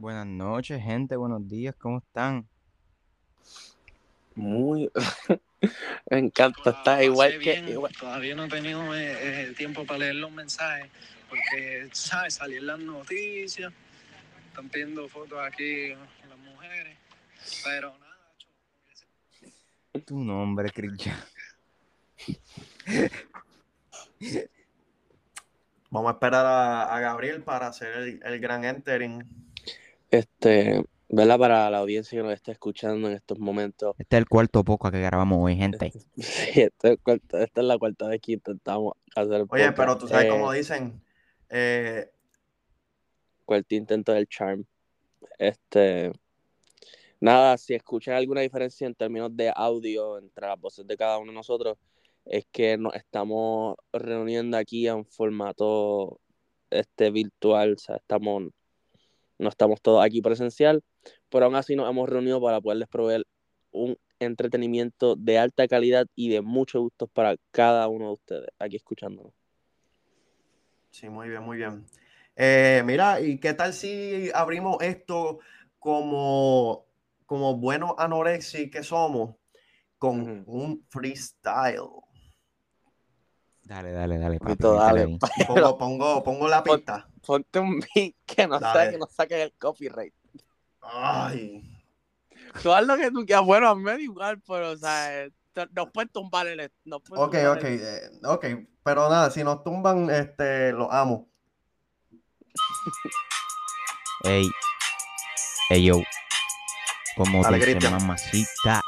Buenas noches, gente. Buenos días. ¿Cómo están? Muy. Me encanta, está igual que. Bien, Todavía no he tenido eh, eh, tiempo para leer los mensajes porque, ¿sabes? Salí en las noticias, están pidiendo fotos aquí las mujeres, pero nada. Tu nombre, Cristian. Vamos a esperar a, a Gabriel para hacer el, el gran entering. Este, ¿verdad? Para la audiencia que nos está escuchando en estos momentos. Este es el cuarto poco que grabamos hoy, gente. Sí, este es esta es la cuarta vez que intentamos hacer el Oye, pero tú sabes Eh, cómo dicen. eh, cuarto intento del charm. Este. Nada, si escuchan alguna diferencia en términos de audio entre las voces de cada uno de nosotros, es que nos estamos reuniendo aquí en formato este virtual, o sea, estamos, no estamos todos aquí presencial, pero aún así nos hemos reunido para poderles proveer un entretenimiento de alta calidad y de mucho gusto para cada uno de ustedes aquí escuchándonos. sí, muy bien, muy bien. Eh, mira, ¿y qué tal si abrimos esto como, como buenos anorexi que somos con un freestyle? Dale, dale, dale. papi, dale. Pongo, pongo, pongo la Pon- pista. Ponte un beat que no saque, que no saque el copyright. Ay, Tú haz lo que tú quieras. Bueno, a mí me da igual, pero, o sea, eh, nos pueden tumbar el... Nos pueden ok, tumbar ok, el- eh, ok. Pero nada, si nos tumban, este, lo amo. Ey. Ey, yo. Como dice mamacita.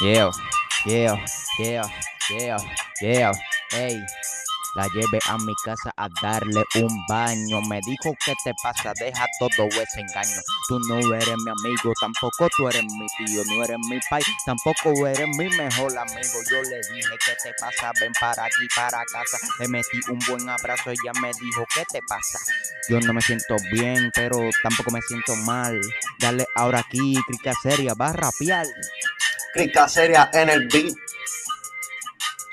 Yeah, yeah, yeah, yeah, yeah. Ey. La llevé a mi casa a darle un baño. Me dijo, ¿qué te pasa? Deja todo ese engaño. Tú no eres mi amigo, tampoco tú eres mi tío, no eres mi pai, tampoco eres mi mejor amigo. Yo le dije, ¿qué te pasa? Ven para aquí, para casa. Le metí un buen abrazo, ella me dijo, ¿qué te pasa? Yo no me siento bien, pero tampoco me siento mal. Dale ahora aquí, crica seria, va a rapear. Crica seria en el beat.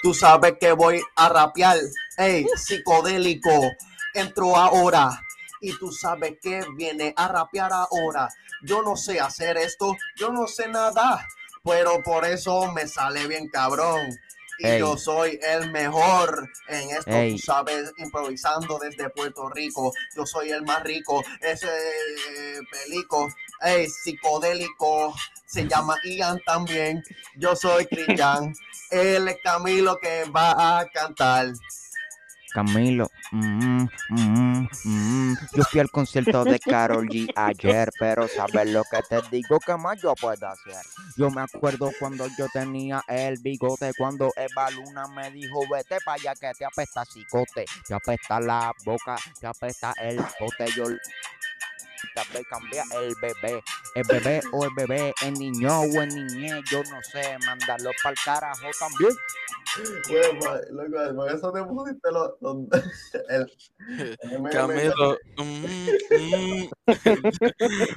Tú sabes que voy a rapear. Ey, psicodélico. Entro ahora. Y tú sabes que viene a rapear ahora. Yo no sé hacer esto. Yo no sé nada. Pero por eso me sale bien cabrón. Y Ey. yo soy el mejor en esto, Ey. tú sabes, improvisando desde Puerto Rico. Yo soy el más rico, ese eh, pelico, ey, psicodélico, se llama Ian también. Yo soy Cristian, es Camilo que va a cantar. Camilo, mm, mm, mm. yo fui al concierto de Carol G ayer, pero sabes lo que te digo que más yo puedo hacer. Yo me acuerdo cuando yo tenía el bigote, cuando Eva Luna me dijo, vete para allá que te apesta cicote, te apesta la boca, te apesta el bote, yo también cambia el bebé, el bebé o el bebé, el niño o el niñe, yo no sé, mandarlo para el carajo también. Bueno, loco, por eso te pusiste los. los- el- el Camilo, mm, mm.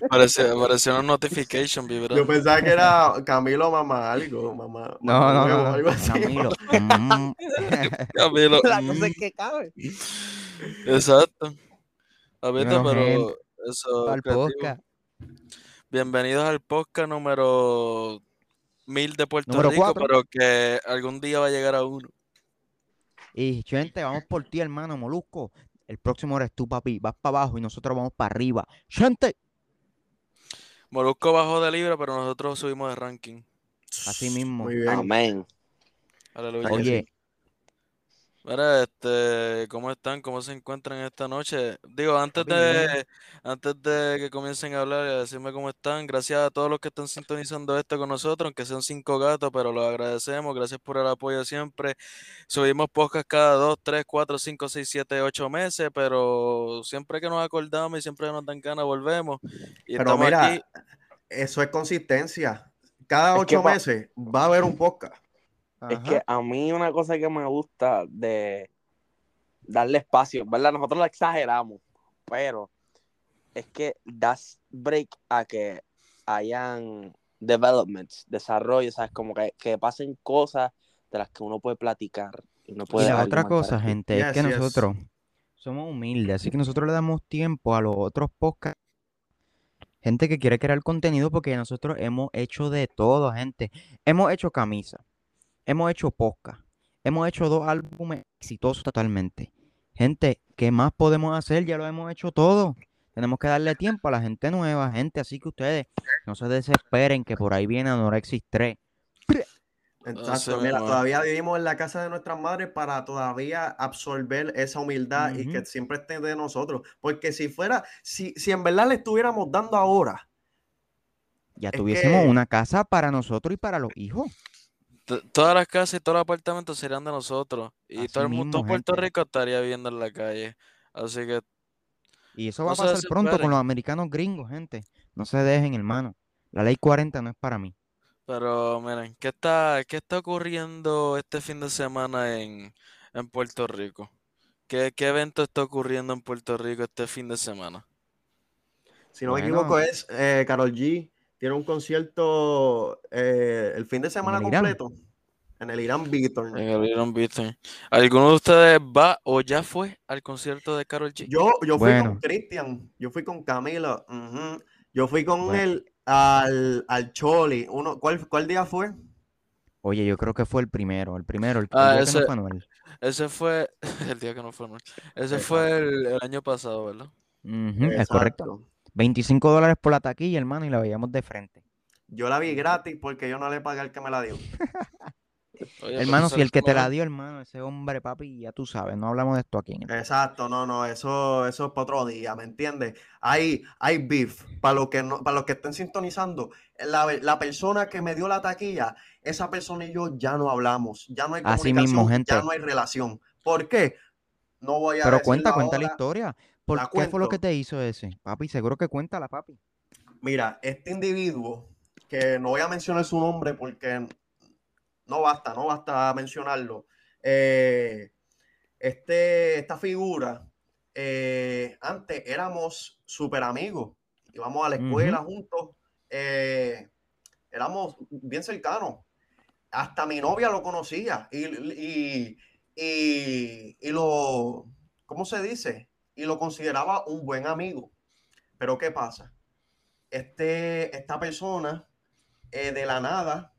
Parece, pareció una notification, vibra. Yo pensaba que era Camilo mamá algo, mamá. No, mamá no, no, no, algo así. Camilo. mm. Camilo, La mm, cosa es que cabe. exacto. Ahorita, Bueno, pero eso. Podcast. Bienvenidos al podcast número mil de Puerto Número Rico, cuatro. pero que algún día va a llegar a uno. Y gente, vamos por ti, hermano Molusco. El próximo eres tú, papi. Vas para abajo y nosotros vamos para arriba. Gente, Molusco bajó de libra, pero nosotros subimos de ranking. así mismo. Muy bien. Amén. Aleluya. Oye, Mira, este, ¿cómo están? ¿Cómo se encuentran esta noche? Digo, antes de, antes de que comiencen a hablar y a decirme cómo están, gracias a todos los que están sintonizando esto con nosotros, aunque sean cinco gatos, pero los agradecemos, gracias por el apoyo siempre. Subimos podcast cada dos, tres, cuatro, cinco, seis, siete, ocho meses, pero siempre que nos acordamos y siempre que nos dan ganas, volvemos. Y Pero mira, aquí. eso es consistencia. Cada Es que ocho meses va a haber un podcast. Es que a mí una cosa que me gusta de darle espacio, ¿verdad? Nosotros lo exageramos, pero es que das break a que hayan developments, desarrollo, ¿sabes? Como que, que pasen cosas de las que uno puede platicar. Y, uno Y puede la otra cosa, aquí. gente, es que yes. nosotros somos humildes, así que nosotros le damos tiempo a los otros podcasts Gente que quiere crear contenido porque nosotros hemos hecho de todo, gente. Hemos hecho camisa, hemos hecho podcast, hemos hecho dos álbumes exitosos totalmente. Gente, ¿qué más podemos hacer? Ya lo hemos hecho todo. Tenemos que darle tiempo a la gente nueva, gente. Así que ustedes no se desesperen que por ahí viene Anorexis 3. Exacto, sé, mira, mano. todavía vivimos en la casa de nuestras madres para todavía absorber esa humildad y que siempre esté de nosotros. Porque si fuera, si, si en verdad le estuviéramos dando ahora, Ya Es tuviésemos que- una casa para nosotros y para los hijos. Todas las casas y todos los apartamentos serían de nosotros. Y Así todo el mundo en Puerto gente. Rico estaría viviendo en la calle. Así que Y eso va No a pasar pronto con los americanos gringos, gente. No se dejen, hermano. La ley 40 no es para mí. Pero miren, ¿qué está, qué está ocurriendo este fin de semana en, en Puerto Rico? ¿Qué, qué evento está ocurriendo en Puerto Rico este fin de semana? si no me equivoco, es eh, Carol G. Tiene un concierto eh, el fin de semana el Irán? completo en el Irán Beaton. En el Iron Beating. ¿Alguno de ustedes va o ya fue al concierto de Karol G? Yo, yo fui con. Cristian, yo fui con Camilo, ujú, yo fui con Bueno. él al, al Choli. Uno, ¿cuál, ¿Cuál día fue? Oye, yo creo que fue el primero, el primero, el, el Ah, día que ese- no fue Anuel. Ese fue el día que no fue Anuel. Ese fue el, el año pasado, ¿verdad? Es correcto. Exacto. 25 dólares por la taquilla, hermano, y la veíamos de frente. Yo la vi gratis porque yo no le pagué al que me la dio. Oye, hermano, si el que te la dio, hermano, ese hombre, papi, ya tú sabes, no hablamos de esto aquí. en el- Exacto, no, no, eso, eso es para otro día, ¿me entiendes? Hay, hay beef. Para los que no, para los que estén sintonizando, la, la persona que me dio la taquilla, esa persona y yo ya no hablamos, ya no hay Así comunicación, ya no hay relación. ¿Por qué? No voy a Pero cuenta, cuenta la historia. ¿Por la qué fue lo que te hizo ese? Papi, seguro que cuéntala, papi. Mira, este individuo, que no voy a mencionar su nombre porque no basta, no basta mencionarlo. eh, este, esta figura, eh, antes éramos súper amigos, íbamos a la escuela juntos, eh, éramos bien cercanos. Hasta mi novia lo conocía y, y, y, y lo, ¿cómo se dice? Y lo consideraba un buen amigo. Pero ¿qué pasa? Este, esta persona eh, de la nada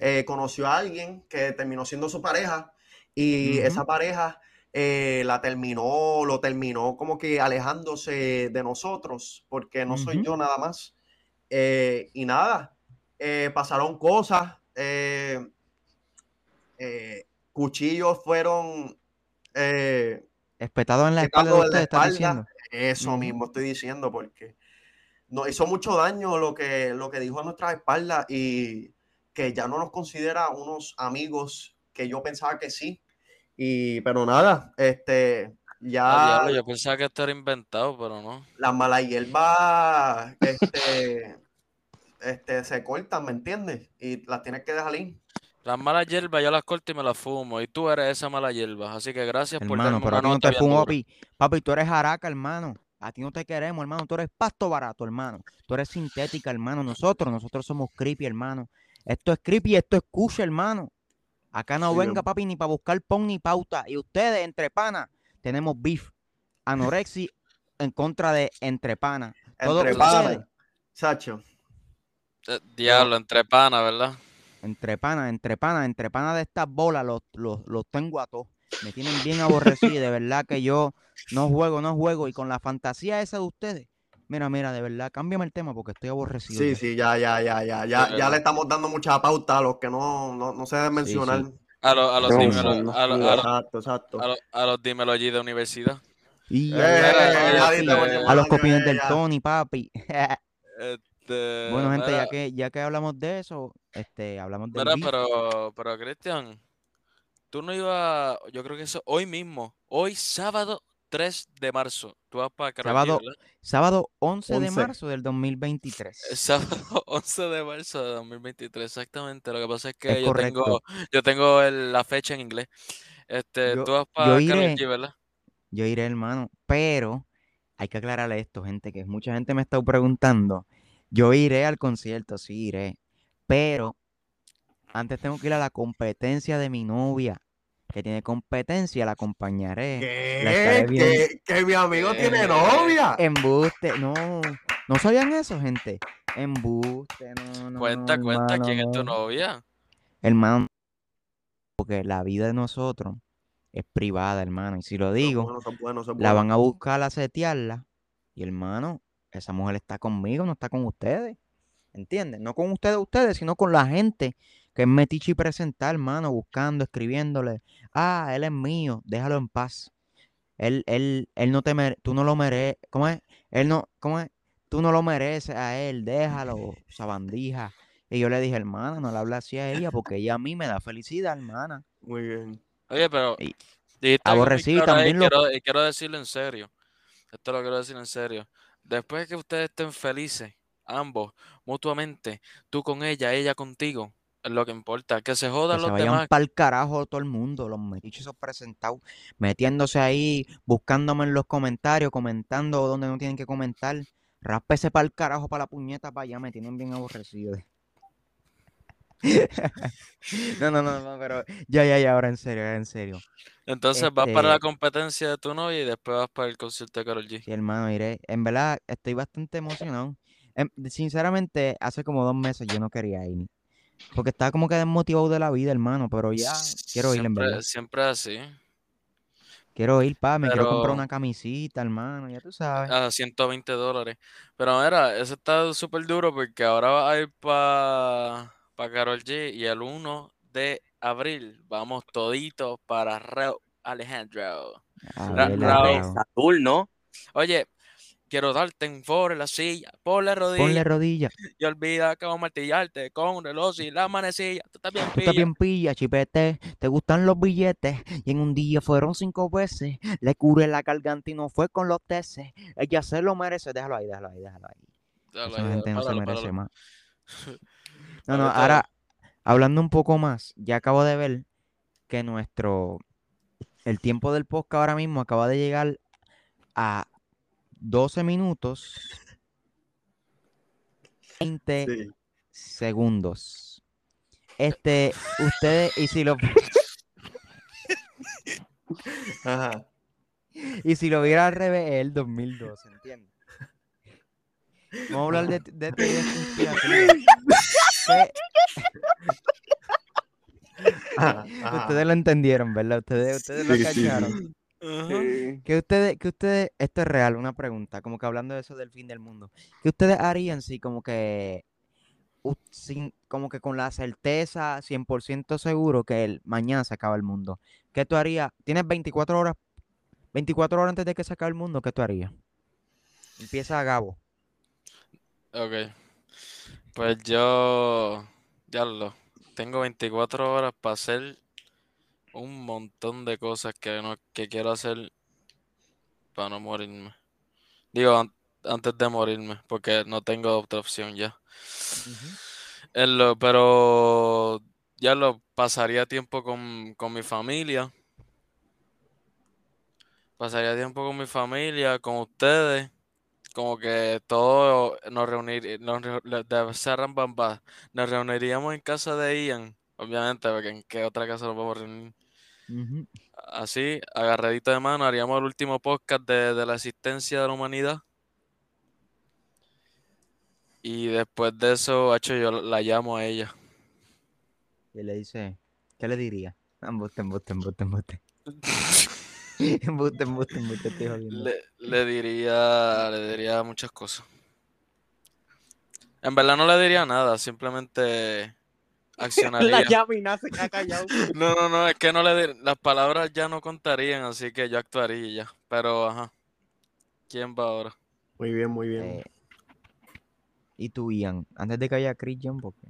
eh, conoció a alguien que terminó siendo su pareja y esa pareja eh, la terminó, lo terminó como que alejándose de nosotros porque no soy yo nada más. Y nada, pasaron cosas, cuchillos fueron... eh, Espetado en la espalda de la espalda. diciendo. eso Ujú. mismo estoy diciendo porque nos hizo mucho daño lo que, lo que dijo a nuestras espaldas y que ya no nos considera unos amigos que yo pensaba que sí. Y, pero nada, este, Ah, ya diablo, yo pensaba que esto era inventado, pero no. las malas hierbas este, este, se cortan, ¿me entiendes? Y las tienes que dejar ir. Las malas hierbas yo las corto y me las fumo. Y tú eres esa mala hierba. Así que gracias por Hermano, darme pero a una ti no te fumo, papi. Papi, tú eres jaraca, hermano. A ti no te queremos, hermano. Tú eres pasto barato, hermano. Tú eres sintética, hermano. Nosotros, nosotros somos creepy, hermano. Esto es creepy, esto es cucha, hermano. Acá no Sí, venga, papi, ni para buscar pon ni pauta. Y ustedes, entre panas, tenemos beef. Anorexia en contra de entre panas. Entre panas, Sacho. Eh, Diablo, entre pana, ¿verdad? Entre panas, entre panas, entre panas de estas bolas, los, los, los tengo a todos. Me tienen bien aborrecido. De verdad que yo no juego, no juego. Y con la fantasía esa de ustedes. Mira, mira, de verdad, cámbiame el tema porque estoy aborrecido. Sí, ya. sí, ya, ya, ya, ya, ya, ya le estamos dando mucha pauta a los que no, no, no se deben mencionar. sí. A, los a los dímelo, a, los- a, los- Exacto, exacto. a los- a los dímelo allí de universidad. Y Eh, a los copines del. Tony, papi. Este, bueno, gente, mira, ya que, ya que hablamos de eso, este, hablamos del mira, pero, pero Cristian, tú no ibas, yo creo que eso hoy mismo, hoy sábado 3 de marzo, tú vas para Sábado ¿verdad? Sábado 11 de 11. marzo del 2023. El sábado 11 de marzo de 2023, exactamente. Lo que pasa es que Es yo tengo, yo tengo el- la fecha en inglés. Este, Yo- tú vas yo para iré. G, ¿verdad? Yo iré, hermano, pero hay que aclararle esto, gente, que mucha gente me está preguntando. Yo iré al concierto, sí iré, pero antes tengo que ir a la competencia de mi novia, que tiene competencia, la acompañaré. ¿Qué? ¿Que, que mi amigo tiene novia? Embuste, no, ¿No sabían eso, gente? Embuste, no, no, Cuenta, no, cuenta hermano, quién es tu no. novia. Hermano, porque la vida de nosotros es privada, hermano. Y si lo digo, Bueno, bueno, la van a buscar a setearla. Y hermano, esa mujer está conmigo, no está con ustedes. ¿Entienden? No con ustedes, ustedes, sino con la gente que es metiche y presentar, hermano, buscando, escribiéndole. Ah, él es mío, déjalo en paz. Él, él, él no te mere- tú no lo mereces. ¿Cómo es? Él no, ¿cómo es? Tú no lo mereces a él, déjalo, sabandija. Y yo le dije, hermana, no le hable así a ella porque ella a mí me da felicidad, hermana. Muy bien. Oye, pero Y- aborrecí ahí, también lo- quiero decirlo en serio. Esto lo quiero decir en serio. Después de que ustedes estén felices, ambos, mutuamente, tú con ella, ella contigo, es lo que importa. Que se Que jodan se los vayan demás. para el carajo todo el mundo, los metiches presentados, metiéndose ahí, buscándome en los comentarios, comentando donde no tienen que comentar. Ráspese para el carajo, para la puñeta, para allá, me tienen bien aborrecido. no, no, no, no, pero ya, ya, ya, ahora en serio, ahora en serio. Entonces vas para la Este- competencia de tu novia y después vas para el concierto de Karol G. Sí, hermano, iré. En verdad, estoy bastante emocionado. Em, sinceramente, hace como dos meses yo no quería ir. Porque estaba como que desmotivado de la vida, hermano. Pero ya quiero ir, en verdad. siempre así. Quiero ir, pa, me quiero comprar una camisita, hermano, ya tú sabes. A 120 dólares. Pero mira, eso está súper duro porque ahora va a ir para pa Karol G y el 1 de abril vamos toditos para Raúl Alejandro. A Ra- Raúl. Saturno. Oye, quiero darte un foro en la silla, ponle rodilla Ponle rodilla. y olvida cómo martillarte con un reloj y la manecilla. Tú estás bien Tú estás pilla. bien pilla, chipete. Te gustan los billetes. Y en un día fueron cinco veces. Le curé la garganta y no fue con los teces. Ella se lo merece. Déjalo ahí, déjalo ahí, déjalo ahí. Dale, Esa dale, gente no se páralo, merece páralo. más. No, no, ahora, hablando un poco más, ya acabo de ver que nuestro, el tiempo del podcast ahora mismo acaba de llegar a 12 minutos 20 Sí. segundos. Este, ustedes, y si lo, Ajá. y si lo viera al revés, es el 2012, ¿entiendes? Vamos a hablar de, de teorías conspirativas. Ajá. Ustedes lo entendieron, ¿verdad? Ustedes, ustedes lo Sí, sí, sí. cacharon. Que ustedes, que ustedes, esto es real, una pregunta, como que hablando de eso del fin del mundo. ¿Qué ustedes harían si como que, u- sin, como que con la certeza 100% seguro que el, mañana se acaba el mundo? ¿Qué tú harías? Tienes 24 horas, 24 horas antes de que se acabe el mundo, ¿qué tú harías? Empieza Gabo. Ok. Pues yo, ya lo, tengo 24 horas para hacer un montón de cosas que no, que quiero hacer para no morirme. Digo, an- antes de morirme, porque no tengo otra opción ya. En lo- pero ya lo pasaría tiempo con, con mi familia. Pasaría tiempo con mi familia, con ustedes. Como que todos nos reunir, nos, reu- le- de Serran Bamba, nos reuniríamos en casa de Ian, obviamente, porque en qué otra casa nos vamos a reunir. Así, agarradito de mano, haríamos el último podcast de, de la existencia de la humanidad. Y después de eso, hecho, yo la llamo a ella. Y le dice, ¿qué le diría? Embuste, embuste, embuste, embuste. Embuste, embuste, embuste, estoy jodiendo. Le, le diría, le diría muchas cosas. En verdad no le diría nada, simplemente accionaría. llama y nace ha callado. No, no, no, es que no le di- las palabras ya no contarían, así que yo actuaría y ya. Pero, ajá. ¿Quién va ahora? Muy bien, muy bien. Eh, y tú, Ian, antes de que haya Christian, porque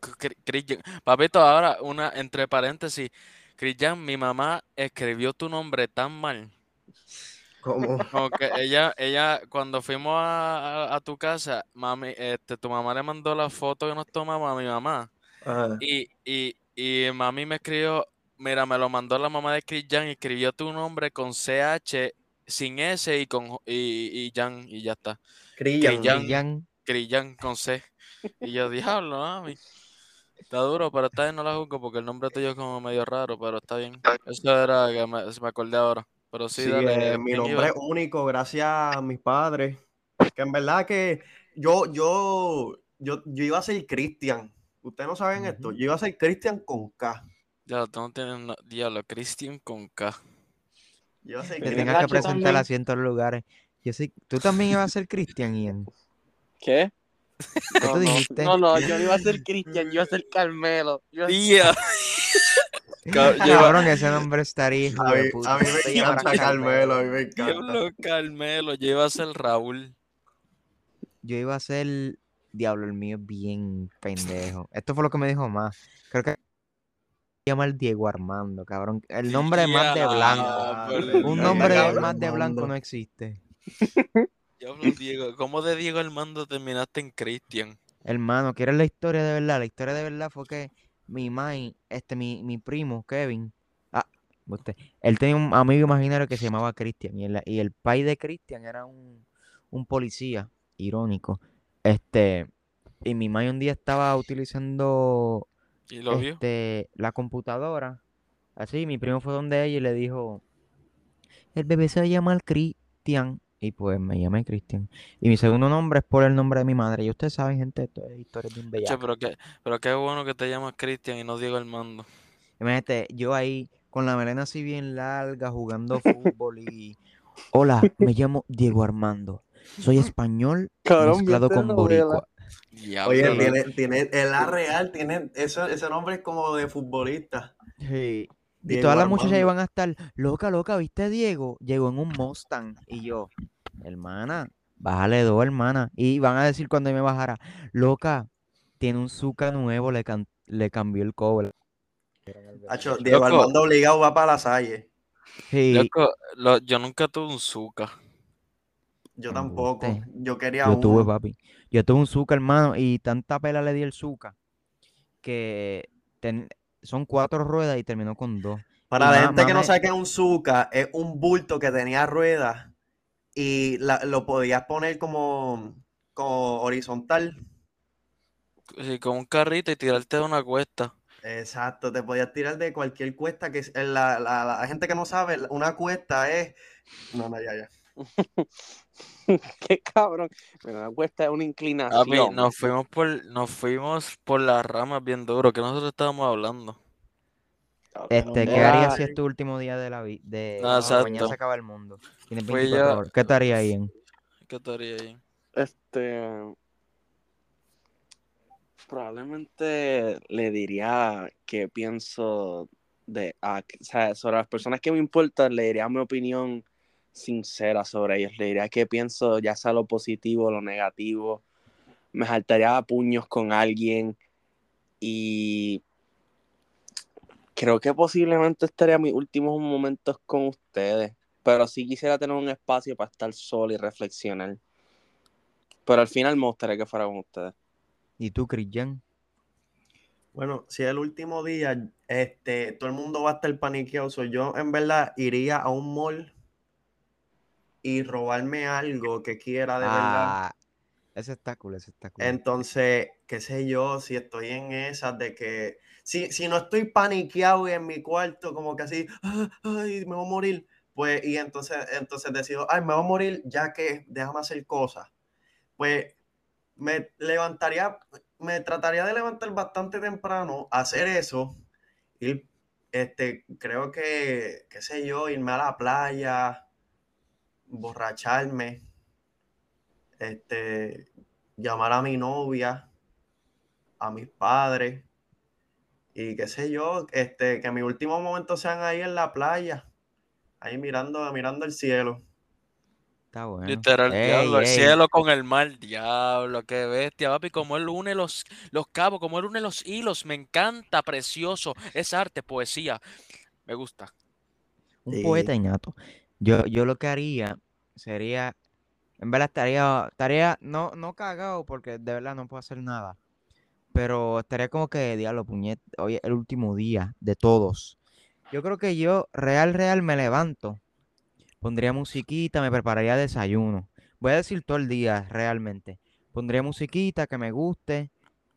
Cri- Chris Jan- Papito, ahora una entre paréntesis. Chris Jan, mi mamá escribió tu nombre tan mal. ¿Cómo? Como que ella, ella, cuando fuimos a, a- a tu casa, mami, este, tu mamá le mandó la foto que nos tomamos a mi mamá. Ajá. Y, y, y mami me escribió, mira, me lo mandó la mamá de Chris Jan y escribió tu nombre con CH, sin S y con y, y Jan, y ya está. Jan con C. Y yo, diablo, mami. Está duro, pero esta vez no la juzgo porque el nombre tuyo es como medio raro, pero está bien. Eso era que me, me acordé ahora. Pero sí, Sí, dale. eh, mi ¿quién nombre iba? es único, gracias a mis padres. que en verdad que yo, yo, yo, yo iba a ser Cristian. Ustedes no saben esto. Yo iba a ser Cristian con K. Ya, tú no tienes diablo, Christian con K. Yo iba a ser Que Tienes tengas que presentar también. a cientos lugares. Yo tú también ibas a ser Cristian, Ian. ¿Qué? ¿Qué No, no, dijiste? no, no, yo no iba a ser Cristian, yo iba a ser Carmelo. Yo iba- Cabrón, ese nombre estaría hijo A de mí, puta. a mí Tú me encanta Carmelo, a mí me encanta. Diablo, Carmelo, yo iba a ser Raúl. Yo iba a ser. Diablo, el mío es bien pendejo. Esto fue lo que me dijo más. Creo que. Se llama el Diego Armando, cabrón. El nombre de más de blanco. Un nombre de más de blanco no existe. Diablo, Diego. ¿Cómo de Diego Armando terminaste en Christian? Hermano, ¿quieres la historia de verdad? La historia de verdad fue que mi mai, este, mi, mi primo, Kevin, ah, usted, él tenía un amigo imaginario que se llamaba Cristian y el, y el pai de Cristian era un, un policía, irónico. Este, y mi mai un día estaba utilizando ¿Y lo vio? este, la computadora. Así, mi primo fue donde ella y le dijo, el bebé se va a llamar Cristian. Y pues me llamé Cristian. Y mi segundo nombre es por el nombre de mi madre. Y ustedes saben, gente, esto es historia bien Che, bella. pero qué, pero qué bueno que te llamas Christian y no Diego Armando. Imagínate, yo ahí con la melena así bien larga, jugando fútbol y... Hola, me llamo Diego Armando. Soy español Cabrón, mezclado con boricua. Diablo, Oye, tiene, tiene, el A real, tiene, eso, ese nombre es como de futbolista. Sí. Y todas las muchachas iban a estar, loca, loca, ¿viste a Diego? Llegó en un Mustang. Y yo, hermana, bájale dos, hermana. Y van a decir cuando me bajara, loca, tiene un Zuca nuevo, le, can- le cambió el cobre. Hacho, Diego. Armando obligado va para la salle. Sí, Loco, lo- yo nunca tuve un Zuka. Yo tampoco. Yo quería yo tuve, uno. papi. Yo tuve un Zuca, hermano, y tanta pela le di el Zuca que ten- son cuatro ruedas y terminó con dos. Para Y la gente que no sabe qué es un Zuka, es un bulto que tenía ruedas y la- lo podías poner como, como horizontal. Sí, con un carrito y tirarte de una cuesta. Exacto, te podías tirar de cualquier cuesta que es- la, la- la gente que no sabe, una cuesta es. No, no, ya, ya. Qué cabrón. Pero la cuesta es una Papi, inclinación. nos fuimos por, nos fuimos por las ramas bien duro, que nosotros estábamos hablando. Cabrón, Este, ¿qué harías si es tu último día de la vida? De Ah, mañana se acaba el mundo. Tienes 24 ya- horas. ¿Qué te haría Ian? ¿Qué te haría ahí? Este. Probablemente le diría que pienso de. ah, o sea, sobre las personas que me importan, le diría mi opinión sincera sobre ellos. Le diría que pienso, ya sea lo positivo o lo negativo. Me saltaría a puños con alguien y. Creo que posiblemente estaría mis últimos momentos con ustedes. Pero sí quisiera tener un espacio para estar solo y reflexionar. Pero al final me gustaría que fuera con ustedes. ¿Y tú, Cristian? Bueno, si es el último día, este, todo el mundo va a estar paniqueado. Yo en verdad iría a un mall y robarme algo que quiera de verdad. Ah, ese está cool, ese está cool. Entonces, qué sé yo, si estoy en esas de que, si, si no estoy paniqueado y en mi cuarto, como que así, "Ah, ay, me voy a morir, pues, y entonces, entonces decido, ay, me voy a morir, ya que déjame hacer cosas. Pues me levantaría, me trataría de levantar bastante temprano, hacer eso, ir, este, creo que, qué sé yo, irme a la playa, borracharme, este, llamar a mi novia, a mis padres, y qué sé yo, este, que mis últimos momentos sean ahí en la playa, ahí mirando, mirando el cielo. Está bueno. Literal, Ey, diablo, el cielo con el mar, diablo, qué bestia, papi, como él une los, los cabos, como él une los hilos, me encanta, precioso, es arte, poesía, me gusta. Un Sí. poeta innato. Yo, yo lo que haría sería, en verdad estaría, estaría, no, no cagado porque de verdad no puedo hacer nada. Pero estaría como que, diablo, puñet, hoy es el último día de todos. Yo creo que yo, real, real, me levanto. Pondría musiquita, me prepararía desayuno. Voy a decir todo el día, realmente. Pondría musiquita que me guste,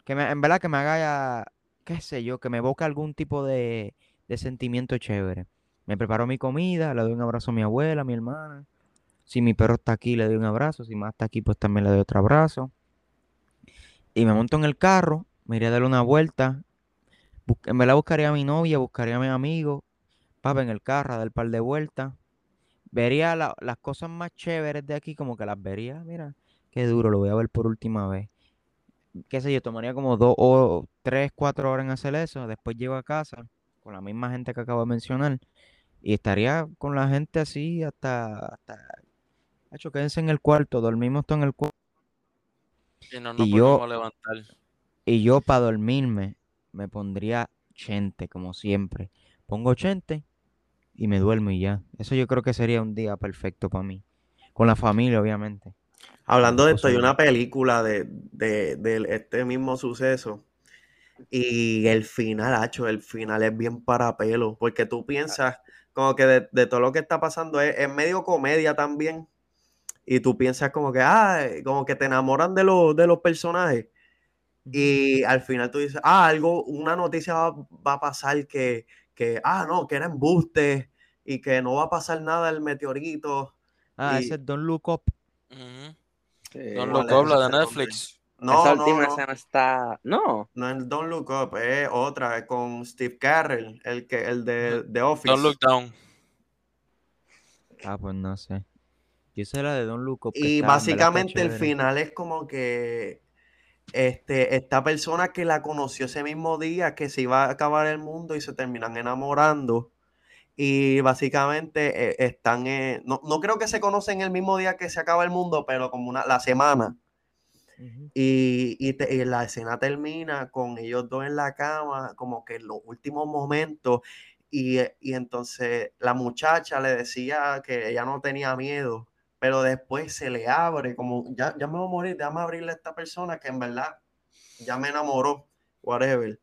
que me, en verdad que me haga, qué sé yo, que me evoque algún tipo de, de sentimiento chévere. Me preparo mi comida, le doy un abrazo a mi abuela, a mi hermana. Si mi perro está aquí, le doy un abrazo. Si más está aquí, pues también le doy otro abrazo. Y me monto en el carro, me iría a darle una vuelta. En verdad buscaría a mi novia, buscaría a mis amigos. Papá en el carro, a dar un par de vueltas. Vería la- las cosas más chéveres de aquí, como que las vería. Mira, qué duro, lo voy a ver por última vez. Qué sé yo, tomaría como dos o tres, cuatro horas en hacer eso. Después llego a casa con la misma gente que acabo de mencionar. Y estaría con la gente así hasta, hasta, hecho, quédense en el cuarto, dormimos todo en el cuarto. Y no nos Y yo- a levantar. Y yo para dormirme me pondría chente, como siempre. Pongo chente y me duermo y ya. Eso yo creo que sería un día perfecto para mí. Con la familia, obviamente. Hablando de esto, hay una película de, de, de este mismo suceso. Y el final, hacho, el final es bien para pelo. Porque tú piensas, como que de, de todo lo que está pasando, es, es medio comedia también. Y tú piensas como que, ah, como que te enamoran de los, de los personajes. Y al final tú dices, ah, algo, una noticia va, va a pasar que, que, ah, no, que era embuste y que no va a pasar nada el meteorito. Ah, Y- ese es Don't Look Up. Ujú. Sí. Don ¿cuál Look Up, la de? Netflix. No, Esa no, última no. escena está. No. No es Don't Look Up, es otra, es con Steve Carell, el que, el de, de Office. Don't Look Down. Ah, pues no sé. Yo sé la de Don't Look Up. Y básicamente el chévere. final es como que este, esta persona que la conoció ese mismo día, que se iba a acabar el mundo y se terminan enamorando. Y básicamente eh, están, eh, no, no creo que se conocen el mismo día que se acaba el mundo, pero como una, la semana. Y, y te- y la escena termina con ellos dos en la cama, como que en los últimos momentos. Y, y entonces la muchacha le decía que ella no tenía miedo, pero después se le abre, como ya, ya me voy a morir, déjame abrirle a esta persona que en verdad ya me enamoró, whatever.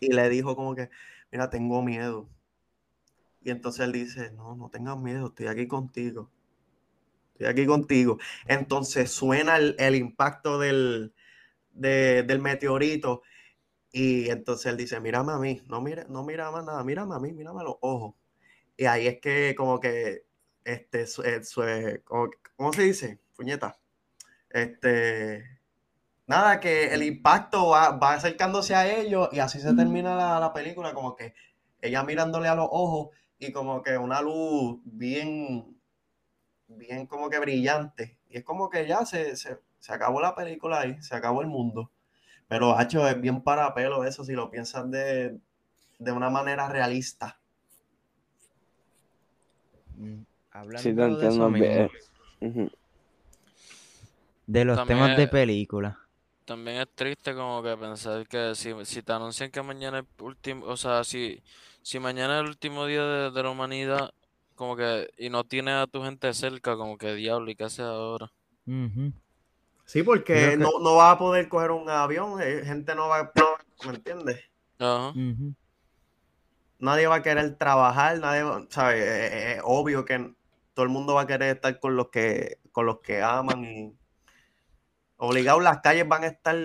Y le dijo como que, mira, tengo miedo. Y entonces él dice, no, no tengas miedo, estoy aquí contigo. Estoy aquí contigo. Entonces suena el, el impacto del, de- del meteorito. Y entonces él dice, mírame a mí, no mira, no mira más nada, mírame a mí, mírame a los ojos. Y ahí es que como que, este, su- eh, su- eh, ¿cómo se dice? Puñeta. Este, nada, que el impacto va, va acercándose a ellos y así se termina la, la película, como que ella mirándole a los ojos y como que una luz bien, bien como que brillante. Y es como que ya se, se, se acabó la película ahí, se acabó el mundo. Pero, hacho, es bien para pelo eso si lo piensas de, de una manera realista. Mm, Hablando Sí, te de eso mismo, bien. De los También temas de es- película. También es triste como que pensar que si, si te anuncian que mañana es último, o sea, si, si mañana es el último día de, de la humanidad, como que, y no tienes a tu gente cerca, como que diablo, ¿y qué haces ahora? Ujú. Sí, porque que- no, no va a poder coger un avión, eh, gente no va, ¿me entiendes? Ajá. Nadie va a querer trabajar, nadie, va- ¿sabes? Eh, eh, Es obvio que todo el mundo va a querer estar con los que, con los que aman y obligados las calles van a estar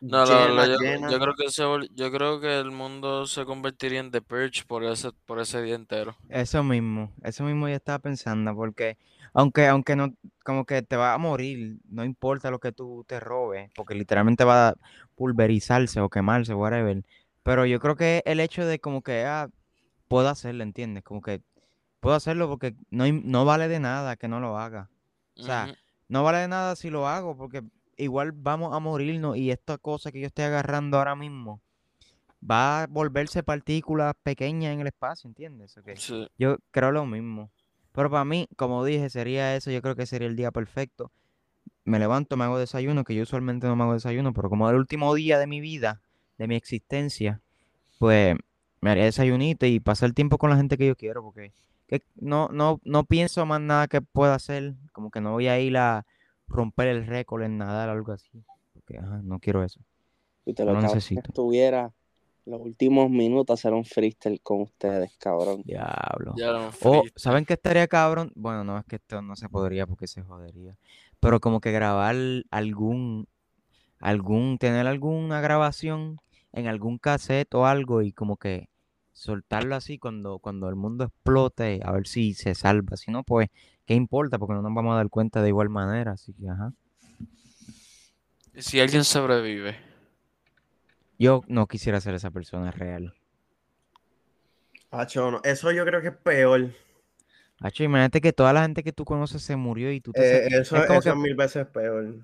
No, la llenas, verdad, yo, llenas. yo creo que se, vol- yo creo que el mundo se convertiría en The Purge por ese, por ese día entero. Eso mismo, eso mismo yo estaba pensando, porque aunque, aunque no, como que te va a morir, no importa lo que tú te robes, porque literalmente va a pulverizarse o quemarse, whatever. Pero yo creo que el hecho de como que, ah, puedo hacerlo, ¿entiendes? Como que puedo hacerlo porque no, no vale de nada que no lo haga. O sea, no vale de nada si lo hago, porque igual vamos a morirnos y esta cosa que yo estoy agarrando ahora mismo va a volverse partículas pequeñas en el espacio, ¿entiendes? Ok. Sí. Yo creo lo mismo. Pero para mí, como dije, sería eso. Yo creo que sería el día perfecto. Me levanto, me hago desayuno, que yo usualmente no me hago desayuno, pero como el último día de mi vida, de mi existencia, pues me haría desayunito y pasar el tiempo con la gente que yo quiero, porque que no, no, no pienso más nada que pueda hacer. Como que no voy a ir a romper el récord en nadar o algo así. Porque ajá, no quiero eso. Y te No lo cabrón que necesito. estuviera los últimos minutos hacer un freestyle con ustedes, cabrón. Diablo. Ya O. ¿saben qué estaría cabrón? Bueno, no, es que esto no se podría porque se jodería. Pero como que grabar algún, algún, tener alguna grabación en algún cassette o algo y como que soltarlo así cuando, cuando el mundo explote, a ver si se salva. Si no, pues ¿qué importa? Porque no nos vamos a dar cuenta de igual manera, así que, ajá. ¿Y si alguien sobrevive? Yo no quisiera ser esa persona real. Hacho, no, Eso yo creo que es peor. Hacho, imagínate que toda la gente que tú conoces se murió y tú te... Eh, eso es como eso que- es mil veces peor.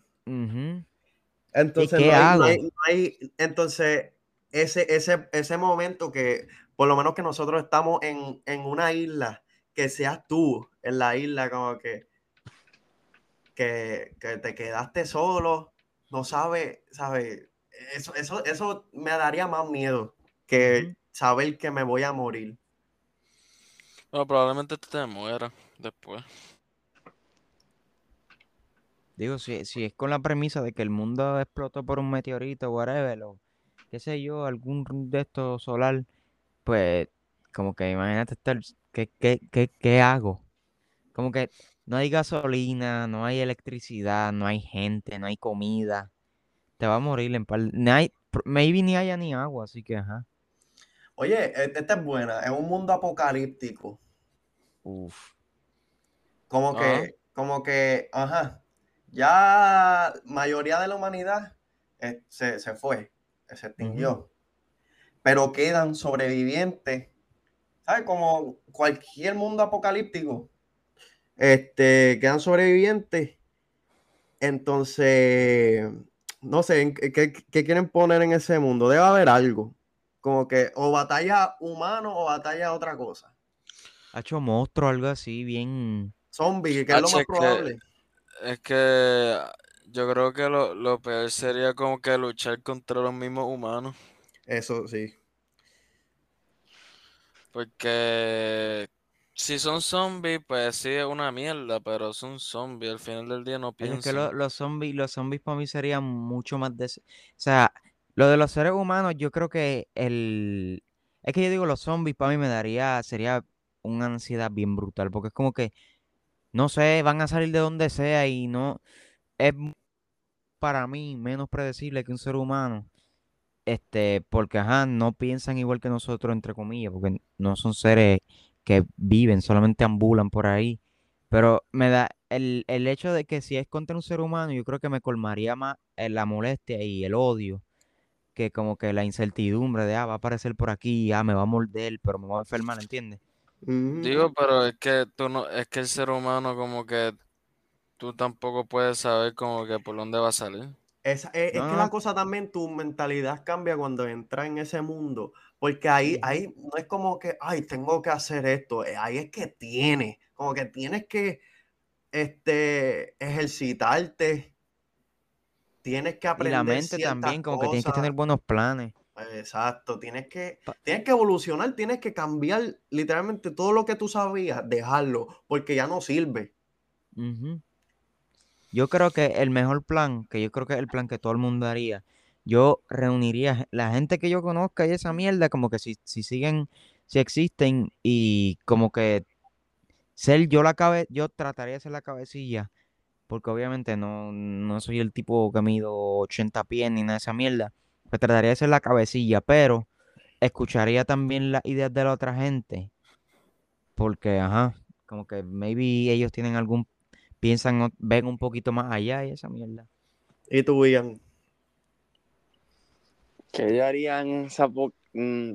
Entonces, qué no hay- no hago? hay- no hay- entonces ese, ese, ese momento que, por lo menos que nosotros estamos en, en una isla, que seas tú en la isla, como que, que, que te quedaste solo, no sabes, sabes, eso, eso, eso me daría más miedo que saber que me voy a morir. Bueno, probablemente tú te mueras después. Digo, si, si es con la premisa de que el mundo explotó por un meteorito, whatever, o qué sé yo, algún de estos solar, pues como que imagínate estar, ¿qué, qué, qué, qué hago? Como que no hay gasolina, no hay electricidad, no hay gente, no hay comida. Te va a morir en par, ni hay, maybe ni haya ni agua, así que ajá. Oye, e- esta es buena, es un mundo apocalíptico. Uf. Como que, como que, ajá, ya mayoría de la humanidad eh, se, se fue, se extinguió. Pero quedan sobrevivientes, ¿sabes? Como cualquier mundo apocalíptico, este, quedan sobrevivientes. Entonces, no sé, ¿en ¿qué, qué- quieren poner en ese mundo? Debe haber algo. Como que o batalla humano o batalla otra cosa. Ha hecho monstruo, algo así, bien. Zombie, que es lo más que- probable. Es que yo creo que lo, lo peor sería como que luchar contra los mismos humanos. Eso sí. Porque si son zombies, pues sí es una mierda, pero son zombies. Al final del día no Es que lo- piensan. los zombies, los zombies para mí serían mucho más de... O sea, lo de los seres humanos, yo creo que el... Es que yo digo, los zombies para mí me daría, sería una ansiedad bien brutal, porque es como que, no sé, van a salir de donde sea y no... Es para mí menos predecible que un ser humano. Este, porque ajá, no piensan igual que nosotros, entre comillas, porque no son seres que viven, solamente ambulan por ahí. Pero me da el, el hecho de que si es contra un ser humano, yo creo que me colmaría más eh, la molestia y el odio, que como que la incertidumbre de, ah, va a aparecer por aquí, ah, me va a morder, pero me va a enfermar, ¿entiendes? Digo, pero es que tú no, es que el ser humano como que tú tampoco puedes saber como que por dónde va a salir. Es, es No, que la cosa también, tu mentalidad cambia cuando entras en ese mundo, porque ahí, ahí no es como que, ay, tengo que hacer esto, eh, ahí es que tienes, como que tienes que este, ejercitarte, tienes que Y la aprender mente también, como que tienes que tener buenos planes. Exacto, tienes que, tienes que evolucionar, tienes que cambiar literalmente todo lo que tú sabías, dejarlo, porque ya no sirve. Yo creo que el mejor plan, que yo creo que es el plan que todo el mundo haría, yo reuniría la gente que yo conozca y esa mierda, como que si, si siguen, si existen, y como que ser yo la cabe, yo trataría de ser la cabecilla, porque obviamente no, no soy el tipo que mido 80 pies ni nada de esa mierda, pues trataría de ser la cabecilla, pero escucharía también las ideas de la otra gente, porque, ajá, como que maybe ellos tienen algún, piensan, ven un poquito más allá y esa mierda. Y tú, Ian, ¿Qué harían en esa mm,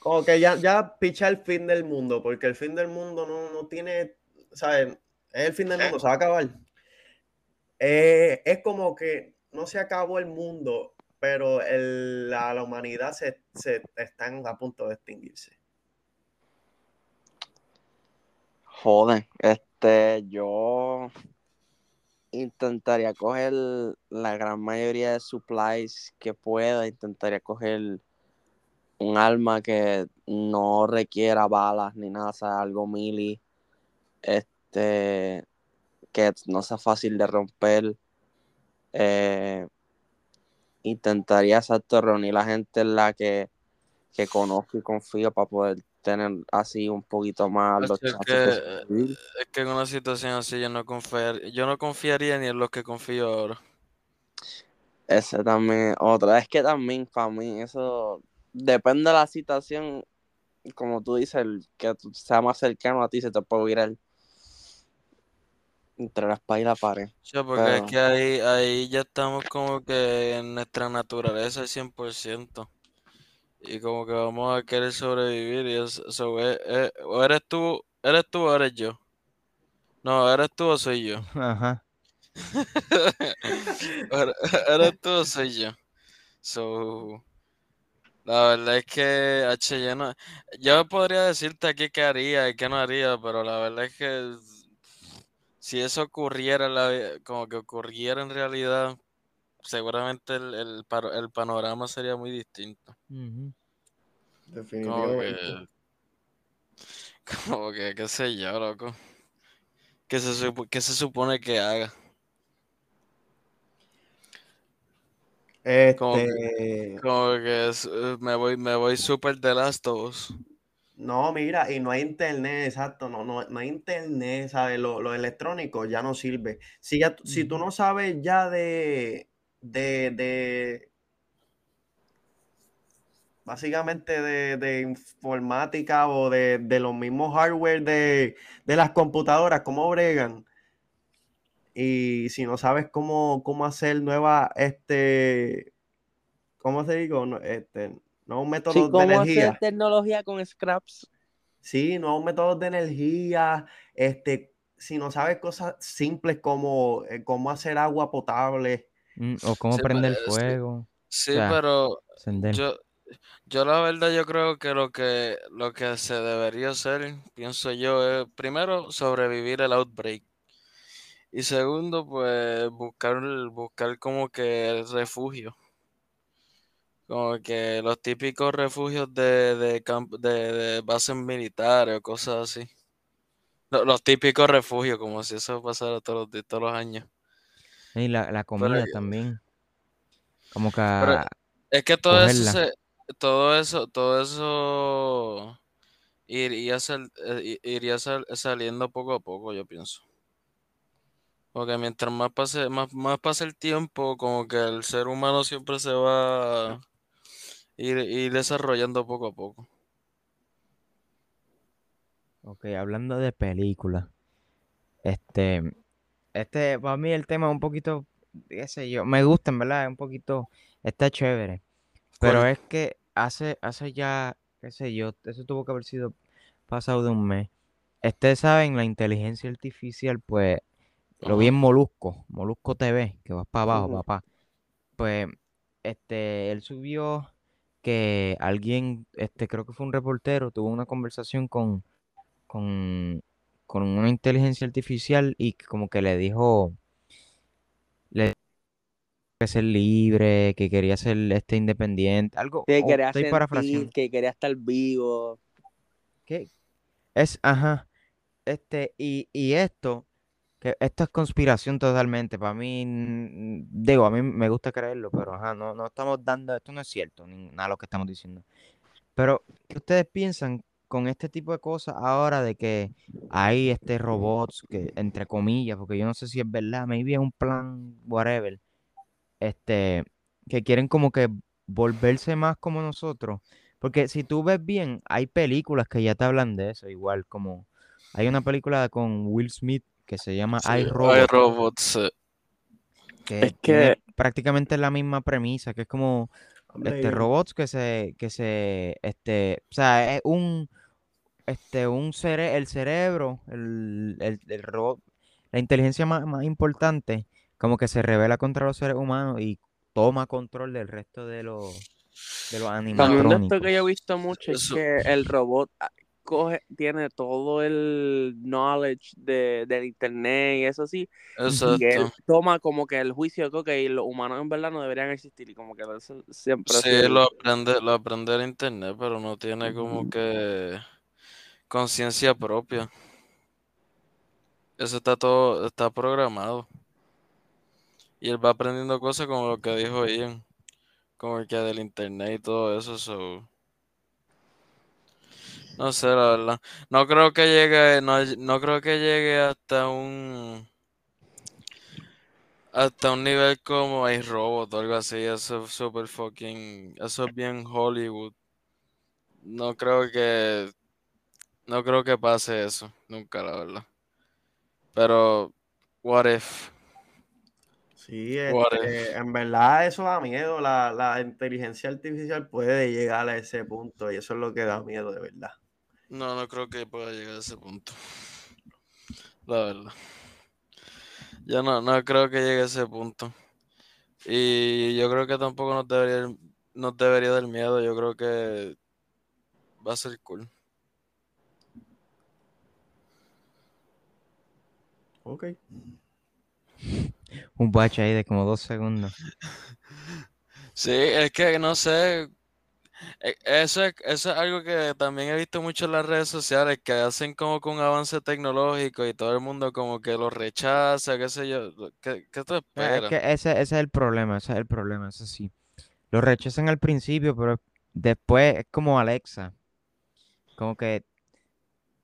como que ya, ya picha el fin del mundo, porque el fin del mundo no, no tiene, ¿sabes? Es el fin del mundo, se va a acabar. Eh, es como que no se acabó el mundo, pero el- la, la humanidad se, se están a punto de extinguirse. Joder, este, yo intentaría coger la gran mayoría de supplies que pueda, intentaría coger un arma que no requiera balas ni nada, sea, algo mili, este, que no sea fácil de romper. Eh, intentaría, exacto, reunir la gente en la que, que conozco y confío para poder tener así un poquito más los es que, de eh, es que en una situación así yo no confiar, yo no confiaría ni en los que confío ahora. Ese también es otro. Es que también para mí eso depende de la situación. Como tú dices, el que sea más cercano a ti se te puede virar. entre la espalda y la pared. Sí, porque Pero- es que ahí, ahí ya estamos como que en nuestra naturaleza al 100%. Y como que vamos a querer sobrevivir y eso, es- es- o eres tú, eres tú o eres yo. No, eres tú o soy yo. Ajá. Eres- tú o soy yo. So, la verdad es que, H, yo no, yo podría decirte aquí qué haría y qué no haría, pero la verdad es que si eso ocurriera, la como que ocurriera en realidad, seguramente el, el, el panorama sería muy distinto. Como Definitivamente. que, como que, qué sé yo, loco. ¿Qué se, qué se supone que haga? como Este, Como que es- eh, me voy, me voy super de Last of Us. no, mira, y no hay internet, exacto, no, no, no hay internet, ¿sabes? Lo, lo electrónico ya no sirve. Si, ya, tú- si tú no sabes ya de, de, de básicamente de, de informática o de, de los mismos hardware de, de las computadoras, cómo bregan. Y si no sabes cómo, cómo hacer nueva, este, ¿cómo se digo? Este, nuevos Sí, métodos de ¿cómo energía. hacer tecnología con scraps? Sí, nuevos métodos de energía. Este, si no sabes cosas simples como eh, cómo hacer agua potable. Mm, O cómo Sí, prender pero- sí, fuego, Sí, sea, pero encender. yo, yo la verdad yo creo que lo que lo que se debería hacer, pienso yo, es primero sobrevivir el outbreak. Y segundo, pues buscar, buscar como que refugio. Como que los típicos refugios de, de, camp- de, de bases militares o cosas así. Lo- Los, típicos refugios, como si eso pasara todos todos los años. Y la, la comida también. Como que Pero es que todo eso se, todo eso, todo eso iría, sal- eh, iría sal- saliendo poco a poco, yo pienso. Porque mientras más pase, más, más pase el tiempo, como que el ser humano siempre se va a ir, ir desarrollando poco a poco. Ok, hablando de películas. Este, este, para mí el tema es un poquito, qué sé yo, me gusta, en verdad, es un poquito, está chévere. Pero ¿Cuál? es que hace, hace ya, qué sé yo, eso tuvo que haber sido pasado de un mes. Ustedes saben, la inteligencia artificial, pues, lo vi en Molusco, Molusco TV, que vas para abajo, papá. Pues, este, él subió que alguien, este, creo que fue un reportero, tuvo una conversación con, con, con una inteligencia artificial y como que le dijo, le que ser libre, que quería ser este independiente, algo, Que quería estoy sentir, que quería estar vivo. que es, ajá, este, y, y esto, que esto es conspiración totalmente, para mí, digo, a mí me gusta creerlo, pero ajá, no, no estamos dando, esto no es cierto, ni nada de lo que estamos diciendo. Pero, ¿qué ustedes piensan con este tipo de cosas ahora de que hay este robots que, entre comillas, porque yo no sé si es verdad, maybe es un plan, whatever, este, que quieren como que volverse más como nosotros? Porque si tú ves bien, hay películas que ya te hablan de eso, igual como hay una película con Will Smith que se llama Sí, hay iRobot, robots. que Es que- prácticamente la misma premisa, que es como este robots que se, que se, este, o sea, es un, este, un cere el cerebro, el, el, el robot, la inteligencia más, más importante, como que se revela contra los seres humanos y toma control del resto de los, de los También de esto animatrónicos. que yo he visto mucho es Eso- que el robot ah, coge, tiene todo el knowledge de, del internet y eso sí, y él Exacto. toma como que el juicio de que los humanos en verdad no deberían existir y como que eso siempre Sí, lo aprende, lo aprende el internet, pero no tiene como que conciencia propia. Eso está todo, está programado. Y él va aprendiendo cosas como lo que dijo Ian, como que del internet y todo eso. so. No sé, la verdad. No creo que llegue, no, no creo que llegue hasta un hasta un nivel como iRobot o algo así. Eso es super fucking, eso es bien Hollywood. No creo que, no creo que pase eso, nunca, la verdad. Pero What if? Sí, What este, en verdad eso da miedo. La, la inteligencia artificial puede llegar a ese punto y eso es lo que da miedo de verdad. No, no creo que pueda llegar a ese punto. La verdad. Yo no, no creo que llegue a ese punto. Y yo creo que tampoco nos debería, nos debería dar miedo. Yo creo que va a ser cool. Ok. Un bache ahí de como dos segundos. Sí, es que no sé. E- Eso es, eso es algo que también he visto mucho en las redes sociales, que hacen como con avance tecnológico y todo el mundo como que lo rechaza, qué sé yo. ¿Qué, qué tú Eh, Es esperas? que ese, ese es el problema, ese es el problema, eso sí. Lo rechazan al principio, pero después es como Alexa. Como que,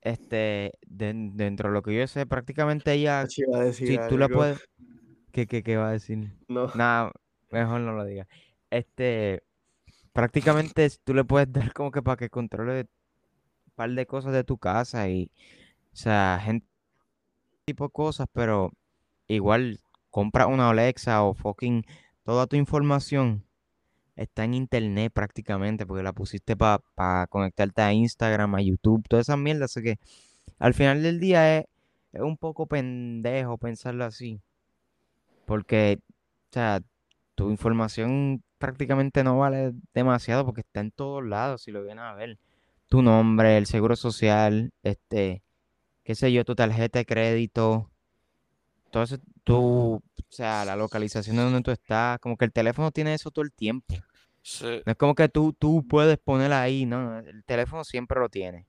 este, den- dentro de lo que yo sé, prácticamente ella, a decir si tú la puedes... ¿Qué, qué, qué va a decir? No. Nada, mejor no lo diga. Este, prácticamente tú le puedes dar como que para que controle un par de cosas de tu casa y, o sea, gente, tipo de cosas, pero igual compra una Alexa o fucking toda tu información está en internet prácticamente porque la pusiste para conectarte a Instagram, a YouTube, todas esas mierdas. Así que al final del día es, es un poco pendejo pensarlo así. Porque, o sea, tu información prácticamente no vale demasiado porque está en todos lados, si lo vienen a ver. Tu nombre, el seguro social, este, qué sé yo, tu tarjeta de crédito, eso, tu, o sea, la localización de donde tú estás, como que el teléfono tiene eso todo el tiempo. Sí. No es como que tú, tú puedes poner ahí, no, el teléfono siempre lo tiene.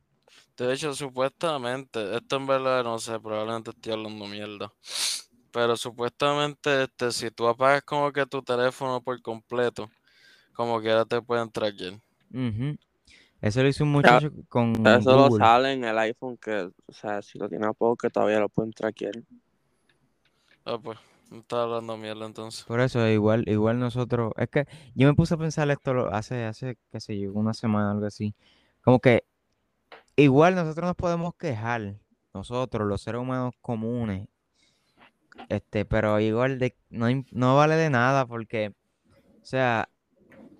De hecho, supuestamente, esto en verdad no sé, probablemente estoy hablando mierda. Pero supuestamente, este, si tú apagas como que tu teléfono por completo, como quiera te pueden traquear. Ujú. Eso lo hizo un muchacho con Eso lo sale en el iPhone que, o sea, si lo tiene a poco que todavía lo pueden traquear. Ah, pues, no estaba hablando mierda entonces. Por eso, igual, igual nosotros, es que yo me puse a pensar esto lo- hace, hace, qué sé yo, una semana, algo así. Como que igual nosotros nos podemos quejar, nosotros, los seres humanos comunes, este, pero igual de, no, no vale de nada porque, o sea,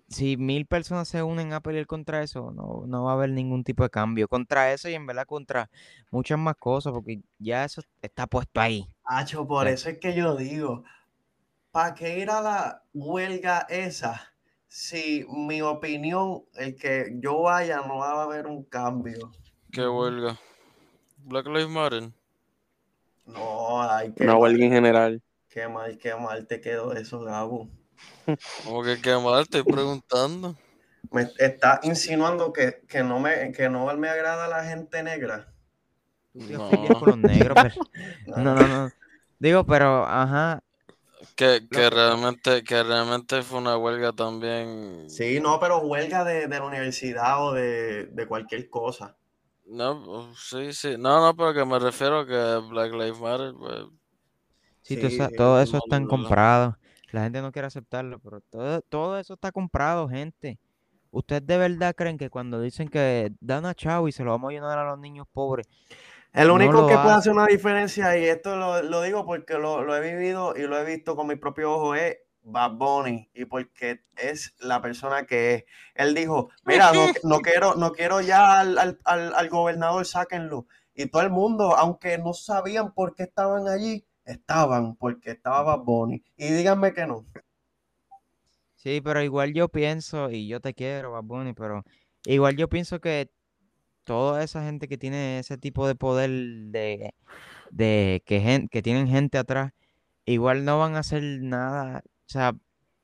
si mil personas se unen a pelear contra eso, no, no va a haber ningún tipo de cambio. Contra eso y en verdad contra muchas más cosas, porque ya eso está puesto ahí. Hacho, por Sí. eso es que yo digo, ¿para qué ir a la huelga esa? Si mi opinión, el que yo vaya, no va a haber un cambio. ¿Qué huelga? Black Lives Matter. No, ay, qué Una huelga en general. qué mal, qué mal te quedó eso, Gabo. Como que qué mal, estoy preguntando. Me está insinuando que, que no me, que no me agrada la gente negra. No. con los negros, pero... No, no, no. Digo, pero, ajá, Que, que realmente, que realmente fue una huelga también. Sí, no, pero huelga de, de la universidad o de, de cualquier cosa. No, pues, sí, sí. No, no, pero que me refiero a que Black Lives Matter, pues, sí, todo no, eso está comprado. La gente no quiere aceptarlo, pero todo, todo eso está comprado, gente. ¿Ustedes de verdad creen que cuando dicen que dan a chavo y se lo vamos a llenar a los niños pobres, El único que puede hace. hacer una diferencia, y esto lo, lo digo porque lo, lo he vivido y lo he visto con mis propios ojos, es Bad Bunny, y porque es la persona que es. Él dijo, mira, no, no quiero, no quiero ya al, al- al- gobernador, sáquenlo. Y todo el mundo, aunque no sabían por qué estaban allí, estaban, porque estaba Bad Bunny. Y díganme que no. Sí, pero igual yo pienso, y yo te quiero, Bad Bunny, pero igual yo pienso que toda esa gente que tiene ese tipo de poder de, de que, gen- que tienen gente atrás, igual no van a hacer nada, o sea,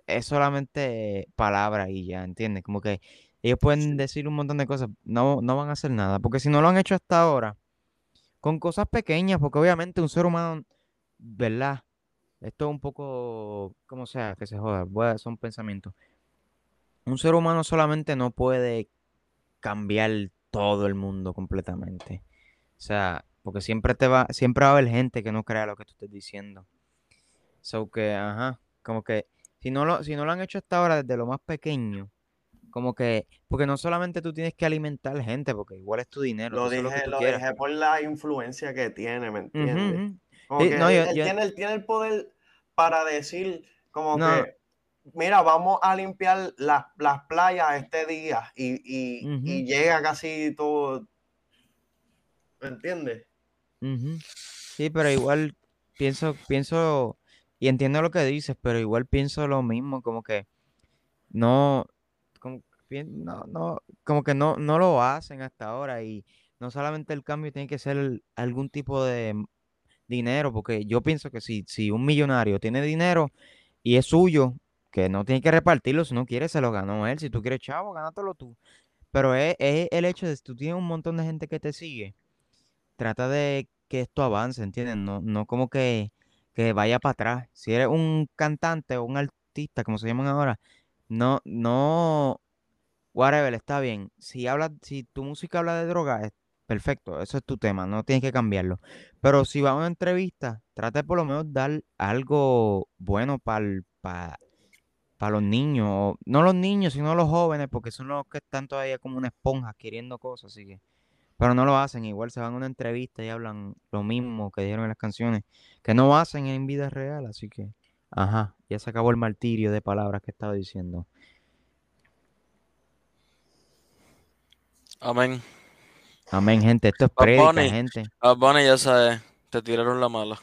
es solamente palabra y ya, ¿entiendes? Como que ellos pueden decir un montón de cosas, no, no van a hacer nada, porque si no lo han hecho hasta ahora, con cosas pequeñas, porque obviamente un ser humano, ¿verdad? Esto es un poco, como sea, que se joda, son pensamientos. Un ser humano solamente no puede cambiar todo el mundo completamente. O sea, porque siempre te va, siempre va a haber gente que no crea lo que tú estés diciendo. So que, ajá, como que si no lo, si no lo han hecho hasta ahora desde lo más pequeño, como que, porque no solamente tú tienes que alimentar gente, porque igual es tu dinero, Lo dije, lo quieras. dije por la influencia que tiene, ¿me entiendes? ujú. Como Sí, que no, él, yo- él yo- tiene, él tiene el poder para decir como No. que, mira, vamos a limpiar las, las playas este día y, y, llega casi todo, ¿me entiendes? Sí, pero igual pienso, pienso, y entiendo lo que dices, pero igual pienso lo mismo, como que no, como, no, no, como que no, no lo hacen hasta ahora y no solamente el cambio tiene que ser algún tipo de dinero, porque yo pienso que si, si un millonario tiene dinero y es suyo, que no tiene que repartirlo, si no quiere se lo ganó él, si tú quieres chavo, gánatelo tú. Pero es, es el hecho de si tú tienes un montón de gente que te sigue trata de que esto avance, ¿entiendes? No, no como que, que vaya para atrás. Si eres un cantante o un artista, como se llaman ahora, no, no, whatever, está bien. Si hablas, si tu música habla de droga, perfecto, eso es tu tema, no tienes que cambiarlo. Pero si vas a una entrevista, trata de por lo menos dar algo bueno para para los niños, no los niños, sino los jóvenes, porque son los que están todavía como una esponja queriendo cosas, así que. Pero no lo hacen, igual se van a una entrevista y hablan lo mismo que dijeron en las canciones, que no hacen en vida real, así que, ajá, ya se acabó el martirio de palabras que estaba diciendo. Amén. Amén, gente, esto es Bunny. gente. Bunny, ya sabes, te tiraron la mala.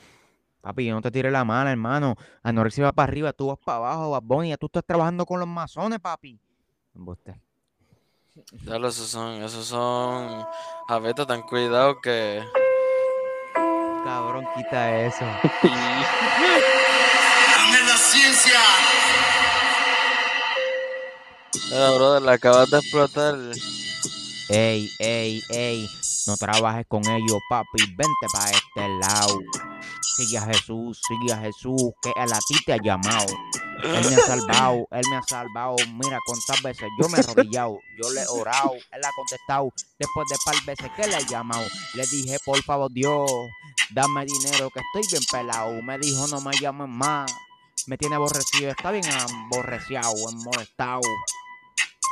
Papi, yo no te tires la mala, hermano. Anorexia va para arriba, tú vas para abajo, Bad Bunny, ya tú estás trabajando con los masones, papi. Embuste. Dale, esos son, esos son. A ver, ten cuidado que. Cabrón, quita eso. Dame la ciencia. Mira, brother, la acabas de explotar. Ey, ey, ey, no trabajes con ellos, papi, vente para este lado. Sigue a Jesús, sigue a Jesús, que él a ti te ha llamado. Él me ha salvado, él me ha salvado. Mira cuántas veces yo me he arrodillado, yo le he orado, él ha contestado. Después de par veces que le he llamado, le dije, por favor, Dios, dame dinero que estoy bien pelado. Me dijo, no me llames más. Me tiene aborrecido, está bien aborreciado, molestado.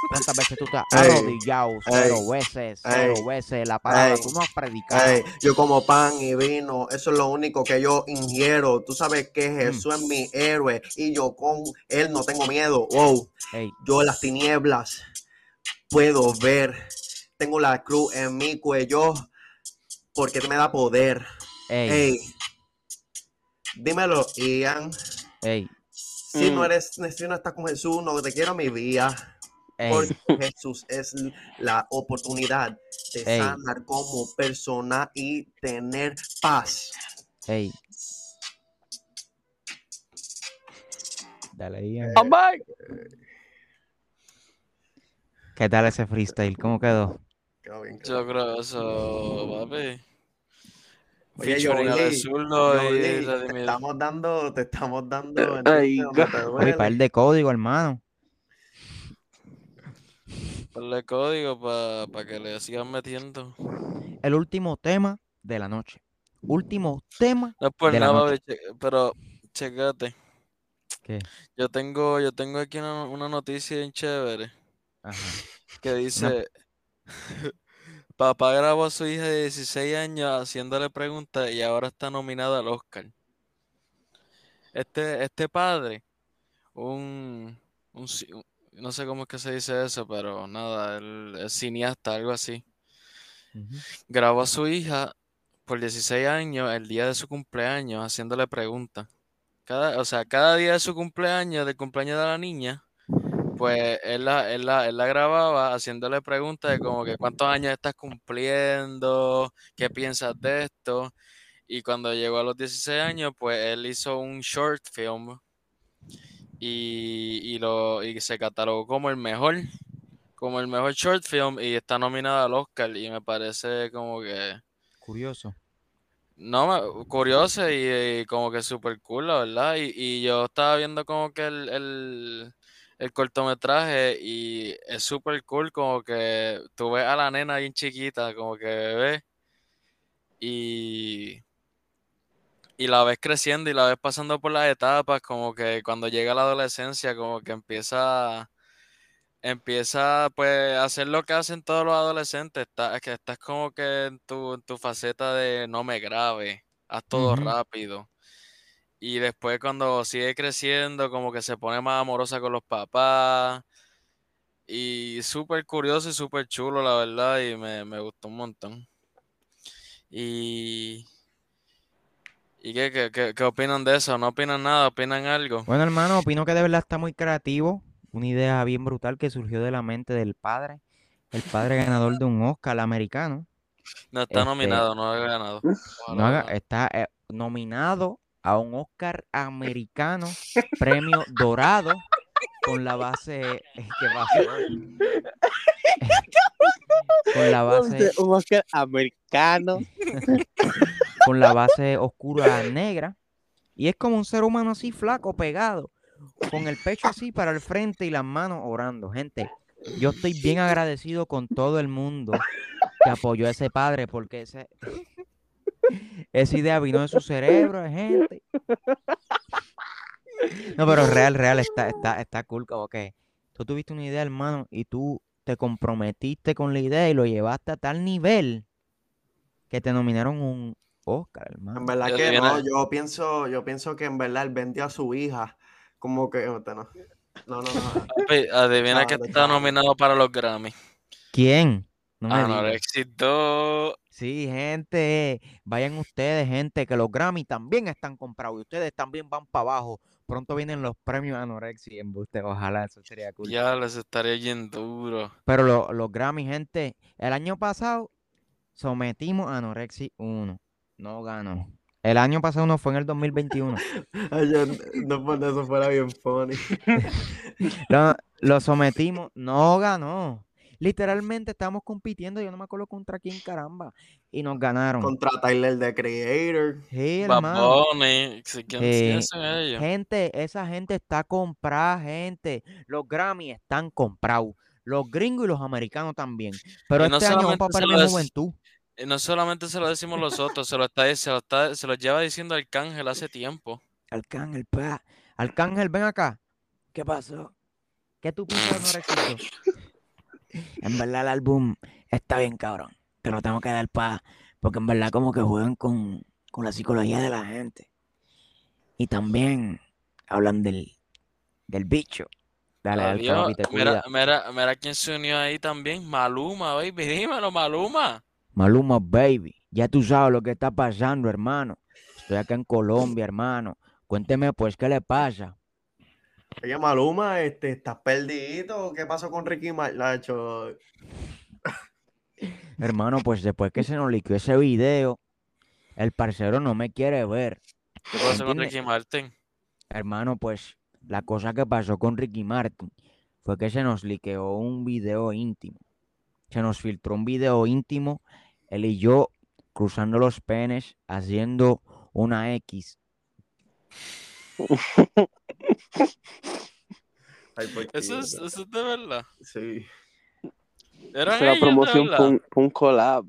¿Cuántas veces tú te has Ey, arrodillado? Cero ey, veces, cero ey, veces. La palabra ey, tú no has predicado. Ey, yo como pan y vino, eso es lo único que yo ingiero. Tú sabes que Mm. Jesús es mi héroe y yo con él no tengo miedo. Wow, Ey, yo en las tinieblas puedo ver. Tengo la cruz en mi cuello porque me da poder. ey, Ey, dímelo, Ian. ey, Si no Mm. eres, si no estás con Jesús, no te quiero mi vida. Ey. Porque Jesús es la oportunidad de Ey. sanar como persona y tener paz. Ey. Dale ahí. I'm back. ¿Qué tal ese freestyle? ¿Cómo quedó? Quedó bien, quedó Yo creo eso, papi. Oye, Zurdo y te estamos dando, te estamos dando. Ay. Donde te par de código, hermano. Ponle código para que le sigan metiendo. El último tema de la noche. Último tema. No De la noche. che- pero checate. ¿Qué? Yo tengo, yo tengo aquí una, una noticia bien chévere Ajá. que dice, papá grabó a su hija de 16 años haciéndole preguntas y ahora está nominada al Oscar. Este, este padre, un, un- no sé cómo es que se dice eso, pero nada, él es cineasta, algo así. Grabó a su hija por 16 años el día de su cumpleaños haciéndole preguntas. Cada, o sea, cada día de su cumpleaños, del cumpleaños de la niña, pues él la, él la, él la grababa haciéndole preguntas de como que cuántos años estás cumpliendo, qué piensas de esto. Y cuando llegó a los 16 años, pues él hizo un short film y, y lo, y se catalogó como el mejor, como el mejor short film y está nominado al Oscar y me parece como que... Curioso. No, curioso y, y como que súper cool, la verdad. Y, y yo estaba viendo como que el, el, el cortometraje y es súper cool, como que tú ves a la nena bien chiquita, como que bebé, y, y la ves creciendo y la ves pasando por las etapas, como que cuando llega la adolescencia, como que empieza, empieza pues a hacer lo que hacen todos los adolescentes, está, que estás como que en tu, en tu faceta de no me grabe, haz todo rápido. Y después cuando sigue creciendo, como que se pone más amorosa con los papás. Y súper curioso y súper chulo, la verdad, y me, me gustó un montón. Y... ¿Y qué, qué, qué- qué opinan de eso? ¿No opinan nada? ¿Opinan algo? Bueno, hermano, opino que de verdad está muy creativo. Una idea bien brutal que surgió de la mente del padre. El padre ganador de un Oscar americano. No está Este, nominado, no ha ganado. No está eh, nominado a un Oscar americano, premio dorado, con la base. eh, ¿Qué pasó? con la base, Un Oscar americano. con la base oscura negra. Y es como un ser humano así flaco, pegado, con el pecho así para el frente y las manos orando. Gente, yo estoy bien agradecido con todo el mundo que apoyó a ese padre, porque ese, esa idea vino de su cerebro, gente. No, pero real, real, está, está, está cool, como que tú tuviste una idea, hermano, y tú te comprometiste con la idea y lo llevaste a tal nivel que te nominaron un Oscar, hermano. En verdad Yo que no, yo pienso, yo pienso que en verdad él vendió a su hija. Como que. No, no, no. no. Papi, Adivina que está nominado para los Grammy. ¿Quién? No me digas. Anorexia 2. Sí, gente, vayan ustedes, gente, que los Grammy también están comprados y ustedes también van para abajo. Pronto vienen los premios Anorexia y Embuste, ojalá eso sería cool. Ya les estaría bien duro. Pero lo- los Grammy, gente, el año pasado sometimos a Anorexia 1, no ganó. El año pasado no fue en el 2021. Ay, yo- no por eso fuera bien funny. Lo, lo sometimos, no ganó. Literalmente estamos compitiendo, yo no me acuerdo contra quién caramba, y nos ganaron. Contra Tyler the Creator. Sí, hermano. Bunny, sí, ¿quién- Eh, quiénes son ellos? Gente, esa gente está comprada, gente. Los Grammy están comprados. Los gringos y los americanos también. Pero Y no este año se lo perder dec- juventud. Y no solamente se lo decimos nosotros, se lo está, se lo está, se lo lleva diciendo Arcángel hace tiempo. Arcángel, pa. Arcángel, ven acá. ¿Qué pasó? ¿Qué tú piensas Anorexia? En verdad el álbum está bien cabrón. Te lo tengo que dar pa. Porque en verdad como que juegan con, con la psicología de la gente. Y también hablan del, del bicho. Dale, dale, Adiós. Mira, mira, mira quién se unió ahí también. Maluma, baby. Dímelo, Maluma. Maluma, baby. Ya tú sabes lo que está pasando, hermano. Estoy acá en Colombia, hermano. Cuénteme, pues, ¿qué le pasa? Oye, Maluma, este, ¿estás perdido? ¿Qué pasó con Ricky Martin? Hermano, pues después que se nos liqueó ese video, el parcero no me quiere ver. ¿Qué pasó con. Ricky Martin? Hermano, pues la cosa que pasó con Ricky Martin fue que se nos liqueó un video íntimo. Se nos filtró un video íntimo, él y yo cruzando los penes, haciendo una X. Eso es, eso es de verdad. Sí. Eran Esa es de promoción pa' un collab.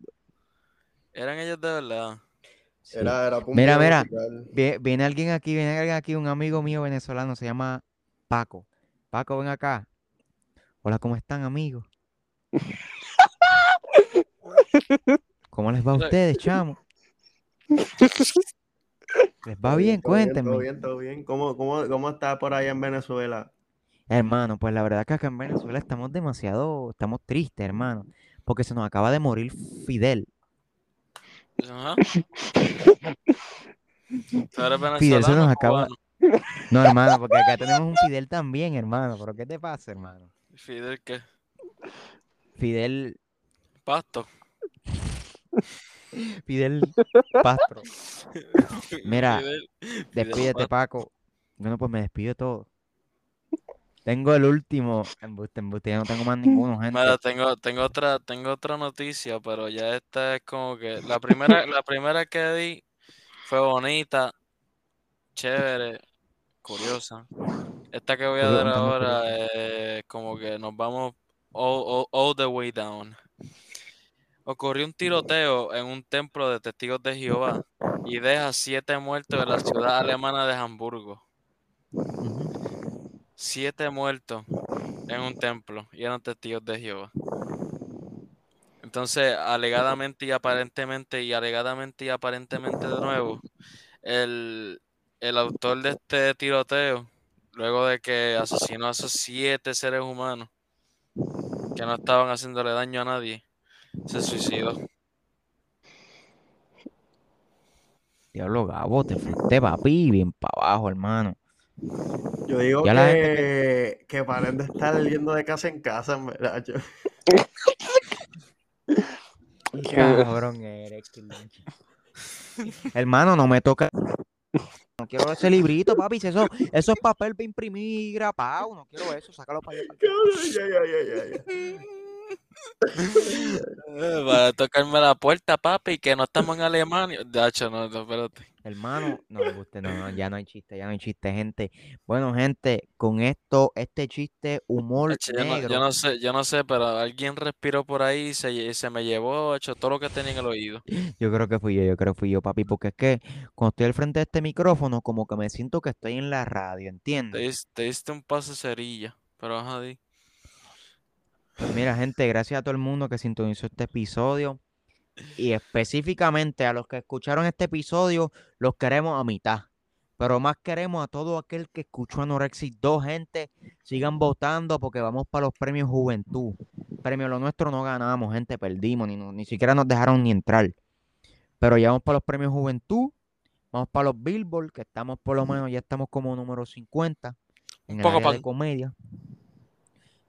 Eran ellos de verdad. Sí. Era, era Mira, mira. musical. Vie- Viene alguien aquí, viene alguien aquí, un amigo mío venezolano, se llama Paco. Paco, ven acá. Hola, ¿cómo están, amigos? ¿Cómo les va a ustedes, chamo? ¿Les va bien? bien, Todo Cuéntenme. bien, todo bien. ¿Cómo, cómo, cómo está por allá en Venezuela? Hermano, pues la verdad que acá en Venezuela estamos demasiado, estamos tristes, hermano, porque se nos acaba de morir Fidel. Ajá. ¿Tú eres Fidel se nos acaba- cubano? No, hermano, porque acá tenemos un Fidel también, hermano. ¿Pero qué te pasa, hermano? Fidel, ¿qué? Fidel, Pasto. Fidel Pastro. Mira, Fidel- Fidel Despídete. Paco. Bueno, pues me despido de todo. Tengo el último. Embuste, embuste, ya no tengo más ninguno, gente. Mira, tengo, tengo otra, tengo otra noticia, pero ya esta es como que la primera, la primera que di fue bonita, chévere, curiosa. Esta que voy a dar ahora es como que nos vamos all, all- all the way down. Ocurrió un tiroteo en un templo de testigos de Jehová y deja siete muertos en la ciudad alemana de Hamburgo. Siete muertos en un templo y eran testigos de Jehová. Entonces, alegadamente y aparentemente, y alegadamente y aparentemente de nuevo, el, el autor de este tiroteo, luego de que asesinó a esos siete seres humanos que no estaban haciéndole daño a nadie, se suicidó. Diablo, Gabo, te fuiste, papi, bien para abajo, hermano. Yo digo Ya la que, que paren de estar yendo de casa en casa, en verdad. Yo- Cabrón eres. Hermano, no me toca. No quiero ese librito, papi. Eso, eso es papel para imprimir grapado. No quiero eso. Sácalo para allá. Cabrón, ya, ya, ya, ya, ya. Eh, Va a tocarme la puerta, papi, que no estamos en Alemania. De hecho, no, no, espérate. Hermano, no me guste, no, no, ya no hay chiste, ya no hay chiste, gente. Bueno, gente, con esto, este chiste, humor Hacho, Yo no, negro. yo no sé, yo no sé, pero alguien respiró por ahí y se, se me llevó hecho todo lo que tenía en el oído. Yo creo que fui yo, yo creo que fui yo, papi, porque es que cuando estoy al frente de este micrófono, como que me siento que estoy en la radio, Te, ¿entiendes? dis- te diste un pase cerilla, pero ajá, di. Pues mira, gente, gracias a todo el mundo que sintonizó este episodio. Y específicamente a los que escucharon este episodio, los queremos a mitad. Pero más queremos a todo aquel que escuchó Anorexis 2, gente. Sigan votando porque vamos para los premios Juventud. Premio lo nuestro no ganamos, gente, perdimos, ni, ni siquiera nos dejaron ni entrar. Pero ya vamos para los premios Juventud. Vamos para los Billboard, que estamos por lo menos, ya estamos como número 50 en el poco área de comedia.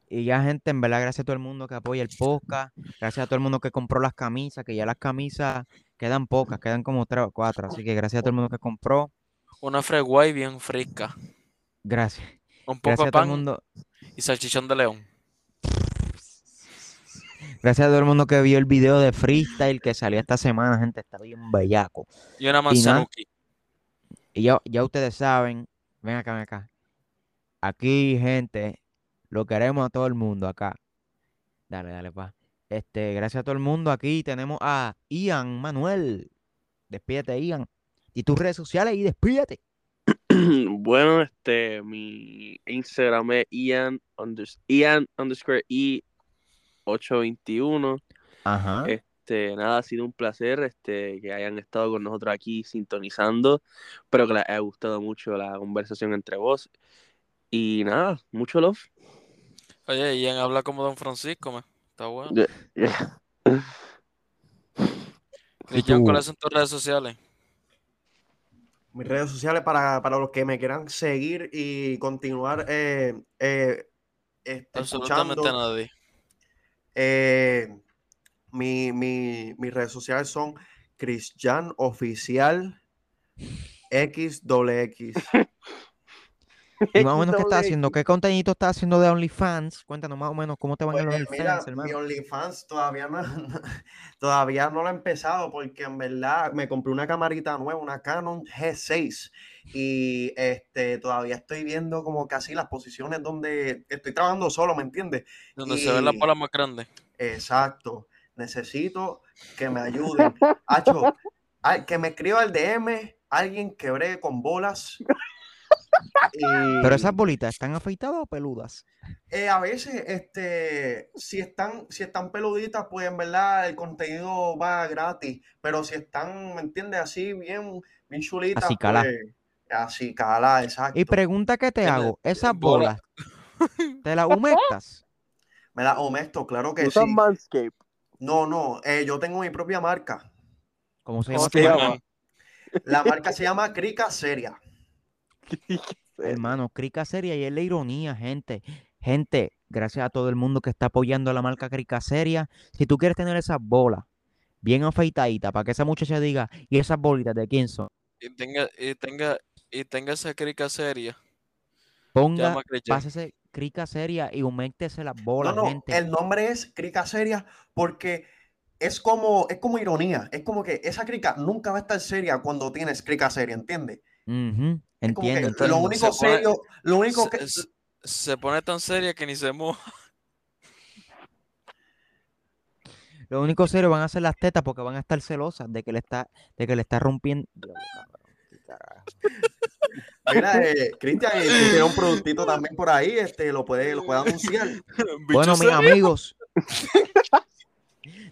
Y ya, gente, en verdad, gracias a todo el mundo que apoya el podcast. Gracias a todo el mundo que compró las camisas, que ya las camisas quedan pocas, quedan como tres o cuatro. Así que gracias a todo el mundo que compró. Una freguay bien fresca. Gracias. Un poco Gracias de a todo el pan mundo. y salchichón de león. Gracias a todo el mundo que vio el video de freestyle que salió esta semana, gente. Está bien bellaco. Y una manzanuki. Y ya, ya ustedes saben, ven acá, ven acá. Aquí, gente, lo queremos a todo el mundo acá. Dale, dale, pa. Este, gracias a todo el mundo. Aquí tenemos a Ian Manuel. Despídete, Ian. Y tus redes sociales y despídete. Bueno, este, mi Instagram es Ian, unders- Ian underscore E 821. Ajá. Este, nada, ha sido un placer este, que hayan estado con nosotros aquí sintonizando. Espero que les haya gustado mucho la conversación entre vos. Y nada, mucho love. Oye, Ian habla como Don Francisco, man. Está bueno. Yeah. Cristian, ¿cuáles son tus redes sociales? Mis redes sociales para, para los que me quieran seguir y continuar eh, eh, este, Absolutamente escuchando. nadie. Eh, mi, mi- mis redes sociales son Cristian Oficial XXX. Y más o menos, ¿qué estás haciendo? ¿Qué contenido estás haciendo de OnlyFans? Cuéntanos más o menos cómo te van Pues, los mira, OnlyFans, mi hermano. OnlyFans todavía no, todavía no lo he empezado porque en verdad me compré una camarita nueva, una Canon G6 y este todavía estoy viendo como casi las posiciones donde estoy trabajando solo, ¿me entiendes? Donde se ven las Y- bolas más grandes. Exacto. Necesito que me ayuden. Acho, que me escriba el DM, alguien que bregue con bolas. Pero esas bolitas, ¿están afeitadas o peludas? eh, a veces, este, si están, si están peluditas, pues en verdad el contenido va gratis. Pero si están, ¿me entiendes? Así bien, bien chulitas, Así calá. pues, así calá, exacto. Y pregunta que te hago, esas bola. bolas, ¿te las humectas? Me da honesto, claro que sí. Usan Manscape. No, no, eh, yo tengo mi propia marca. ¿Cómo se ¿Cómo llama? se tu llama? La marca se llama Crica Seria. Hermano, Crica Seria y es la ironía, gente. Gente, gracias a todo el mundo que está apoyando a la marca Crica Seria. Si tú quieres tener esas bolas bien afeitaditas para que esa muchacha diga, ¿y esas bolitas de quién son? Y tenga, y tenga, y tenga esa crica seria. Ponga, pásese Crica Seria y aumentese las No, bolas, no, gente. el nombre es Crica Seria porque es como, es como ironía. Es como que esa crica nunca va a estar seria cuando tienes crica seria, ¿entiendes? Que Entiendo, lo único Se pone- serio, lo único que... se- se pone tan seria que ni se moja. Lo único serio van a ser las tetas porque van a estar celosas de que le está, de que le está rompiendo. Mira, eh, Cristian, eh, tú tienes un productito también por ahí, este, lo puede, lo puede anunciar. Bueno, mis serio. amigos.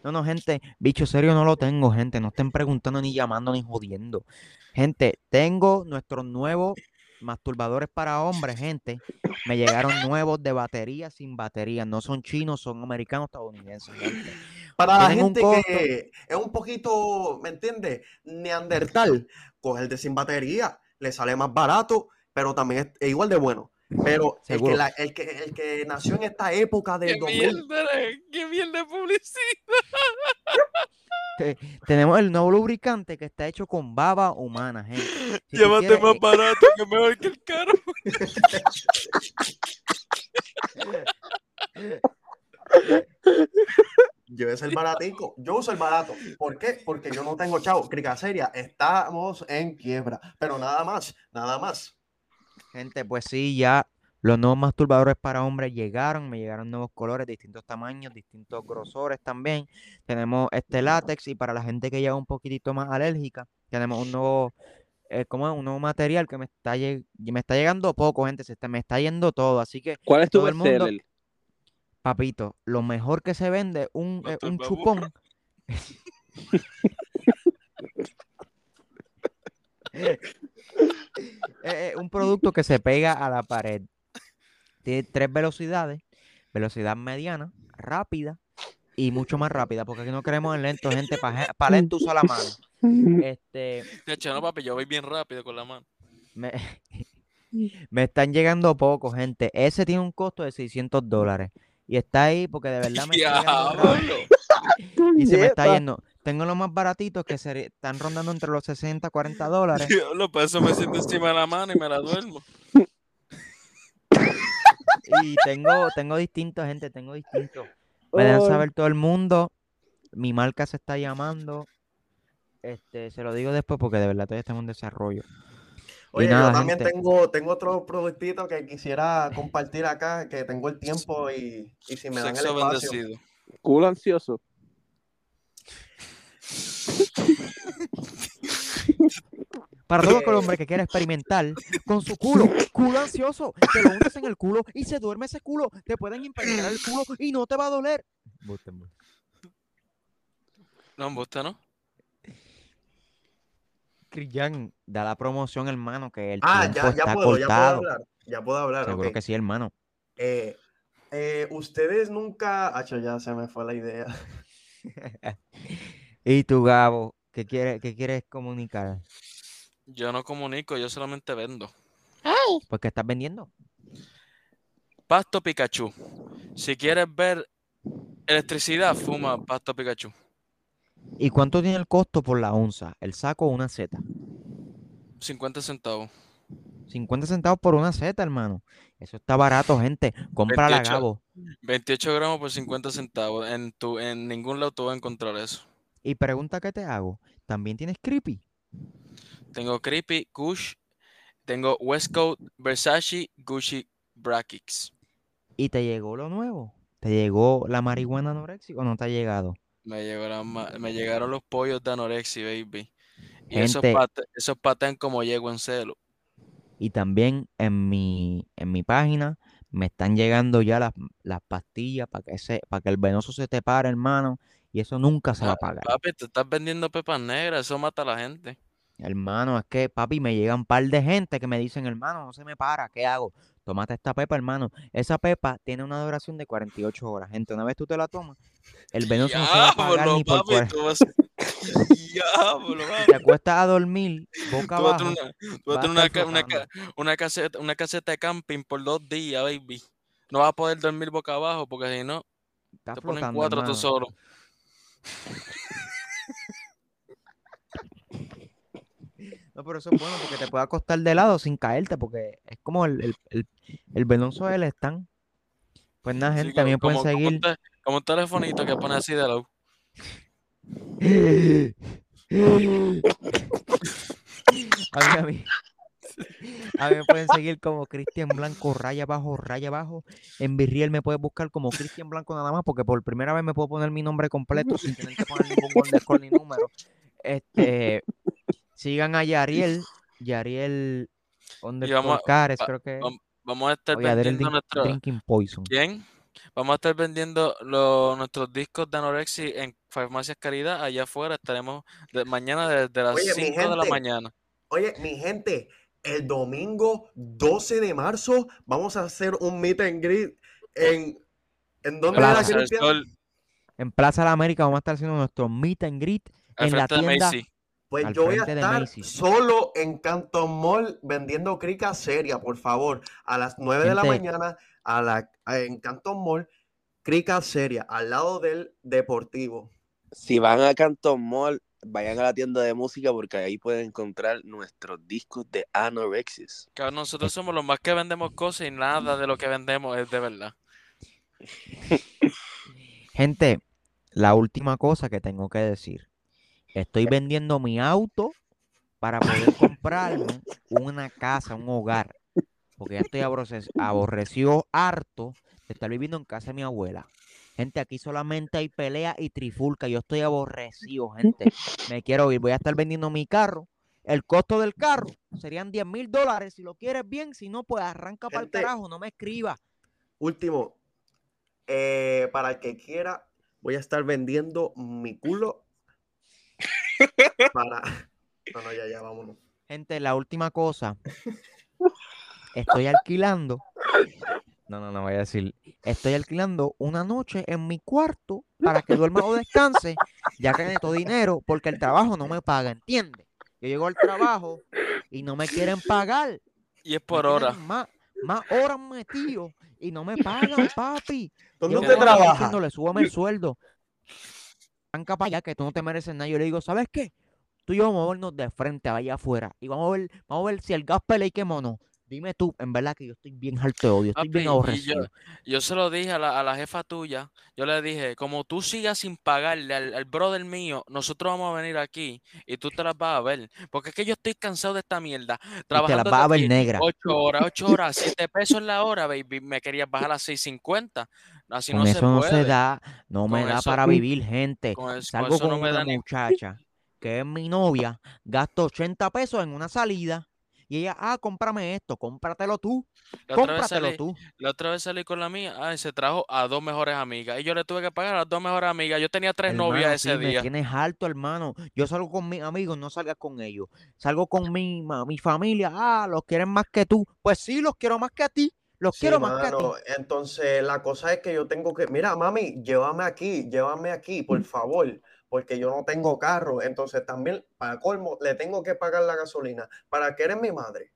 No, no, gente, bicho serio no lo tengo, gente. No estén preguntando ni llamando ni jodiendo. Gente, tengo nuestros nuevos masturbadores para hombres, gente. Me llegaron nuevos de batería sin batería. No son chinos, son americanos estadounidenses, gente. Para la gente que es un poquito, ¿me entiendes? Neandertal, coge el de sin batería, le sale más barato, pero también es igual de bueno. Pero el que, la- el, que, el que nació en esta época del ¡Qué 2000, mierda! ¡Qué mierda de publicidad! Tenemos el nuevo lubricante que está hecho con baba humana, gente. Si Llévate quieres, más eh, barato que mejor que el caro. llévese el baratico. Yo uso el barato. ¿Por qué? Porque yo no tengo chavo. Crica seria, estamos en quiebra. Pero nada más, nada más. Gente, pues sí, ya los nuevos masturbadores para hombres llegaron, me llegaron nuevos colores, distintos tamaños, distintos grosores también. Tenemos este látex y para la gente que ya es un poquitito más alérgica, tenemos un nuevo, eh, ¿cómo es? Un nuevo material que me está, lleg- me está llegando poco, gente, se está, me está yendo todo. Así que, ¿Cuál es tu todo el mundo- papito, lo mejor que se vende, un, eh, un chupón. Eh, eh, un producto que se pega a la pared. Tiene tres velocidades, velocidad mediana, rápida y mucho más rápida, porque aquí no queremos el lento, gente, para lento usa la mano. Este, De hecho, no, papi, yo voy bien rápido con la mano. me, me están llegando poco, gente. Ese tiene un costo de 600 dólares. Y está ahí porque de verdad me está. Y se me está yendo. Tengo los más baratitos que se están rondando entre los 60 40 dólares. Diablo, por eso me siento encima de la mano y me la duermo. Y tengo, tengo distintos, gente, tengo distintos. Me dejan saber todo el mundo. Mi marca se está llamando. Este, se lo digo después porque de verdad todavía estamos en desarrollo. Oye, nada, yo también gente. tengo, tengo otro productito que quisiera compartir acá, que tengo el tiempo y, y si me dan el espacio. bendecido. Culo ansioso. Para todo aquel hombre que quiera experimentar con su culo, culo ansioso, te lo hundes en el culo y se duerme ese culo. Te pueden impregnar el culo y no te va a doler. Embuste, embuste. No, no. Cristian, da la promoción, hermano, que el Ah, tiempo ya, ya está puedo, ya puedo cortado. hablar. Ya puedo hablar, Seguro ok. que sí, hermano. Eh, eh, ustedes nunca. Hacho, ya se me fue la idea. ¿Y tú, Gabo? ¿Qué quieres, qué quieres comunicar? Yo no comunico, yo solamente vendo. Pues, ¿qué estás vendiendo? Pasto Pikachu. Si quieres ver electricidad, fuma Pasto Pikachu. ¿Y cuánto tiene el costo por la onza? ¿El saco o una seta? 50 centavos. 50 centavos por una seta, hermano. Eso está barato, gente. Cómprala, 28. Gabo. 28 gramos por 50 centavos. En, tu, en ningún lado tú vas a encontrar eso. Y pregunta que te hago. ¿También tienes creepy? Tengo Creepy, Kush, tengo Westcoat, Versace, Gucci, Brackix. ¿Y te llegó lo nuevo? ¿Te llegó la marihuana anoréxica o no te ha llegado? Me, llegó la ma- me llegaron los pollos de anorexia, baby. Y esos, patean como llego en celo. Y también en mi, en mi página me están llegando ya las, las pastillas para que, se, para que el venoso se te pare, hermano. Y eso nunca se va a pagar. Papi, te estás vendiendo pepas negras, eso mata a la gente. Hermano, es que, papi, me llegan un par de gente que me dicen, hermano, no se me para, ¿qué hago? Tómate esta pepa, hermano. Esa pepa tiene una duración de 48 horas. Gente, una vez tú te la tomas, el venoso no se va a Diablo, ni por papi, tú vas... Diablo. Te acuestas a dormir boca Tú abajo. tú vas a tener una, una, ca- una caseta, una caseta de camping por dos días, baby. No vas a poder dormir boca abajo porque si no, te ponen cuatro tú hermano. solo. No, pero eso es bueno porque te puede acostar de lado sin caerte, porque es como el, el, el, el venoso del stand. Pues nada, gente, también pueden como, como seguir. un te- como un telefonito que pone así de lado. A mí, a mí, a mí me pueden seguir como Cristian Blanco, raya abajo, raya abajo. En Virriel me puedes buscar como Cristian Blanco nada más, porque por primera vez me puedo poner mi nombre completo sin tener que poner ningún underscore ni número. Este, sigan a Yariel, Yariel underscore vamos a- Cares, creo que Vamos a estar vendiendo nuestro... Drinking Poison. ¿Quién? Vamos a estar vendiendo los, nuestros discos de Anorexi en Farmacias Caridad. Allá afuera estaremos de, mañana desde las Oye, mi 5 de la mañana. Oye, mi gente, el domingo 12 de marzo vamos a hacer un meet and greet en... ¿En dónde era, Plaza? Sol, En Plaza de la América vamos a estar haciendo nuestro meet and greet al en la de tienda. Macy. Pues al yo voy a estar solo en Canton Mall vendiendo crica seria, por favor. A las 9 de la mañana a la, a- en Canton Mall, crica seria, al lado del deportivo. Si van a Canton Mall, vayan a la tienda de música porque ahí pueden encontrar nuestros discos de Anorexis. Cabrón, nosotros somos los más que vendemos cosas y nada de lo que vendemos es de verdad. Gente, la última cosa que tengo que decir. Estoy vendiendo mi auto para poder comprarme una casa, un hogar. Porque ya estoy aborrece- aborrecido, harto de estar viviendo en casa de mi abuela. Gente, aquí solamente hay pelea y trifulca. Yo estoy aborrecido, gente. Me quiero ir. Voy a estar vendiendo mi carro. El costo del carro serían 10 mil dólares. Si lo quieres bien, si no, pues arranca para el carajo. No me escriba. Último, eh, para el que quiera, voy a estar vendiendo mi culo para... No, no, ya, ya, vámonos. Gente, la última cosa. Estoy alquilando. No, no, no voy a decir. Estoy alquilando una noche en mi cuarto para que duerma o descanse, ya que necesito dinero porque el trabajo no me paga, ¿entiendes? Yo llego al trabajo y no me quieren pagar. Y es por hora. Más, más horas metido y no me pagan, papi. ¿Dónde usted trabaja? diciéndole, súbame el sueldo. Arranca para allá que tú no te mereces nada. Yo le digo, ¿sabes qué? Tú y yo vamos a vernos de frente allá afuera y vamos a ver, vamos a ver si el gas pelea y quemó o no. Dime tú, en verdad que yo estoy bien harto de odio, estoy Papi, bien yo- aborrecido. Yo se lo dije a la, a la jefa tuya, yo le dije, como tú sigas sin pagarle al, al brother mío, nosotros vamos a venir aquí y tú te las vas a ver. Porque es que yo estoy cansado de esta mierda. Y te las Trabajando vas a ver negra. ocho horas, ocho horas, siete pesos la hora, baby. Me querías bajar a 6.50. Así Con no se eso no se puede. da, no me da eso- para vivir, gente. Con, es- con Salgo eso con no me da ni... muchacha que es mi novia, gasto 80 pesos en una salida y ella, ah, cómprame esto, cómpratelo tú, La otra, vez cómpratelo salí, tú. la otra vez salí con la mía, ay, se trajo a dos mejores amigas. Y yo le tuve que pagar a las dos mejores amigas. Yo tenía tres novias ese sí, me día. tienes harto, hermano. Yo salgo con mis amigos, no salgas con ellos. Salgo con mi, ma- mi familia. Ah, los quieren más que tú. Pues sí, los quiero más que a ti. Los Sí, quiero más que a ti. entonces la cosa es que yo tengo que, mira, mami, llévame aquí, llévame aquí, por favor, porque yo no tengo carro. Entonces también, para colmo, le tengo que pagar la gasolina. ¿Para qué eres mi madre?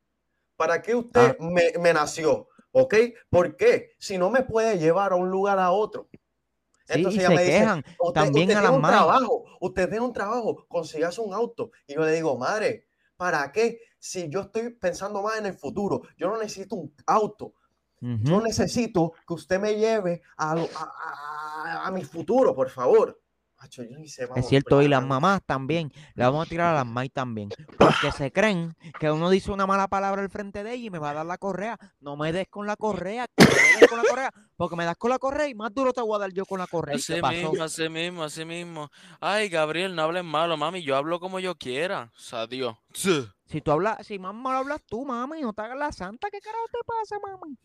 ¿Para qué usted me, me nació? ¿Ok? ¿Por qué? Si no me puede llevar a un lugar a otro. Sí, Entonces y ella se me dice, quejan. Usted, También usted a tiene un madres. trabajo, usted tiene un trabajo, consígase un auto. Y yo le digo, madre, ¿para qué? Si yo estoy pensando más en el futuro, yo no necesito un auto, yo necesito que usted me lleve a, lo- a- a- a mi futuro, por favor. Macho, yo ni sé, Es cierto, y las mamás también, le vamos a tirar a las mamás también, porque se creen que uno dice una mala palabra al frente de ella y me va a dar la correa. No me des con la correa, que no me des con la correa, porque me das con la correa y más duro te voy a dar yo con la correa. ¿Y Así mismo, así mismo, así mismo. Ay, Gabriel, no hables malo, mami. Yo hablo como yo quiera. O sea, Dios. Si tú hablas, si más mal hablas tú, mami, no te hagas la santa, ¿qué carajo te pasa, mami?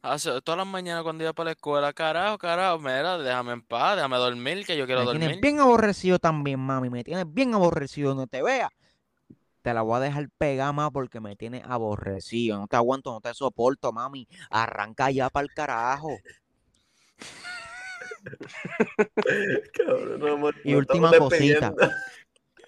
Hace, todas las mañanas cuando iba para la escuela, carajo, carajo, mira, déjame en paz, déjame dormir, que yo quiero Me tienes dormir. bien aborrecido también, mami, me tienes bien aborrecido, no te vea. Te la voy a dejar pegar más porque me tienes aborrecido. No te aguanto, no te soporto, mami. Arranca ya para el carajo. Cabrón, no, amor, Y última cosita.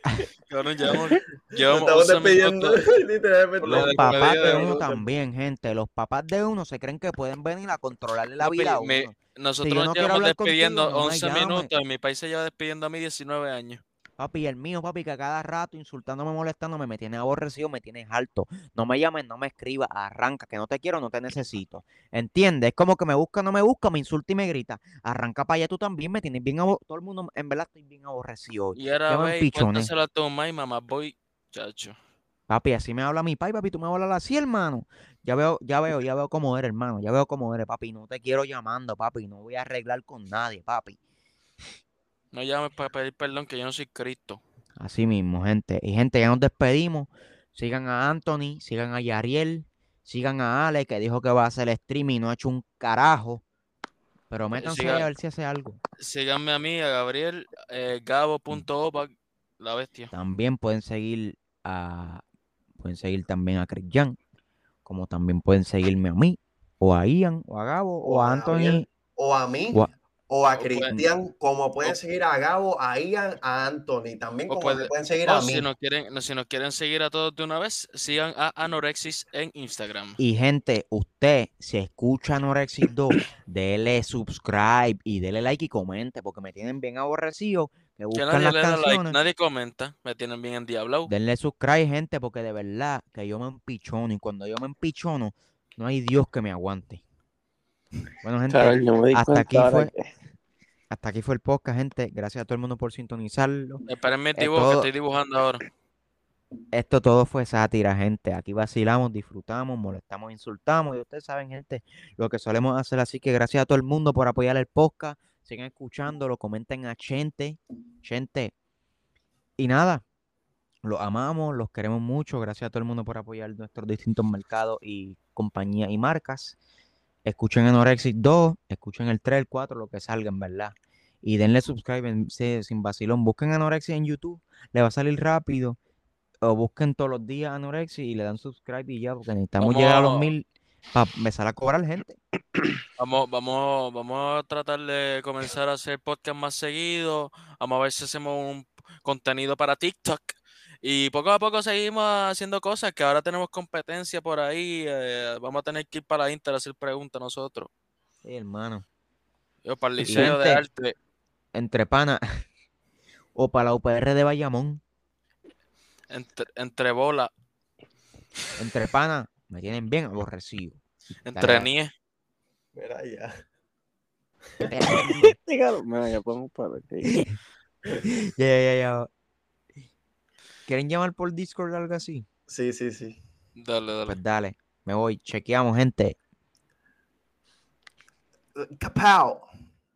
Cabrón, llevamos, estamos 11 despidiendo. literalmente. Los papás de uno también, gente. Los papás de uno se creen que pueden venir a controlarle la vida a uno. Nosotros nos llevamos despidiendo no me 11 llames. minutos y mi país se lleva despidiendo a mí 19 años. Papi, el mío, papi, que a cada rato insultándome, molestándome, me tiene aborrecido, me tienes harto. No me llames, no me escribas, arranca, que no te quiero, no te necesito. ¿Entiendes? Es como que me busca, no me busca, me insulta y me grita. Arranca para allá tú también, me tienes bien aborrecido. Todo el mundo, en verdad, estoy bien aborrecido. Y ahora Ya me ve y empichoné. cuéntaselo a tu mamá y mamá, voy, chacho. Papi, así me habla mi pai, papi, tú me hablas así, hermano. Ya veo, ya veo, ya veo cómo eres, hermano. Ya veo cómo eres, papi. No te quiero llamando, papi. No voy a arreglar con nadie, papi. No llames para pedir perdón que yo no soy Cristo. Así mismo, gente. Y gente, ya nos despedimos. Sigan a Anthony, sigan a Yariel, sigan a Ale, que dijo que va a hacer streaming y no ha hecho un carajo. Pero métanse siga- ahí a ver si hace algo. Síganme a mí, a Gabriel, eh, gabo.opa, la bestia. También pueden seguir a pueden seguir también a Chris Jan, como también pueden seguirme a mí, o a Ian, o a Gabo, o, O a a Anthony. Gabriel. O a mí, o a- o a o pueden- Cristian, como pueden o- seguir a Gabo, a Ian, a Anthony. También o como puede- pueden seguir a mí. si nos quieren, no, si nos quieren seguir a todos de una vez, sigan a Anorexis en Instagram. Y gente, usted, si escucha Anorexis 2, dele subscribe y dele like y comente, porque me tienen bien aborrecido. Que buscan nadie las le da like, canciones. nadie comenta, me tienen bien endiablado. Denle subscribe, gente, porque de verdad que yo me empichono. Y cuando yo me empichono, no hay Dios que me aguante. Bueno, gente, hasta aquí fue- que- hasta aquí fue el podcast, gente. Gracias a todo el mundo por sintonizarlo. Esperen mi Eh, dibujo que estoy dibujando ahora. Esto todo fue sátira, gente. Aquí vacilamos, disfrutamos, molestamos, insultamos. Y ustedes saben, gente, lo que solemos hacer. Así que gracias a todo el mundo por apoyar el podcast. Sigan escuchándolo, comenten a Chente. Chente. Y nada, los amamos, los queremos mucho. Gracias a todo el mundo por apoyar nuestros distintos mercados y compañías y marcas. Escuchen Anorexis 2, escuchen el 3, el 4, lo que salga, en verdad. Y denle subscribe sí, sin vacilón. Busquen Anorexis en YouTube, le va a salir rápido o busquen todos los días Anorexia y le dan subscribe y ya, porque necesitamos llegar a los mil para empezar a cobrar gente. Vamos, vamos, vamos a tratar de comenzar a hacer podcast más seguido. Vamos a ver si hacemos un contenido para TikTok. Y poco a poco seguimos haciendo cosas que ahora tenemos competencia por ahí. eh, vamos a tener que ir para la Inter a hacer preguntas nosotros. Sí, hermano. Yo para el liceo de arte. Entre pana o para la UPR de Bayamón. Entre, entre bola, Entre pana me tienen bien aborrecido. entre nie. Mira ya. Mira, ya podemos parar. Ya, ya, ya. ¿Quieren llamar por Discord o algo así? Sí, sí, sí. Dale, dale. Pues dale, me voy. Chequeamos, gente. Capao.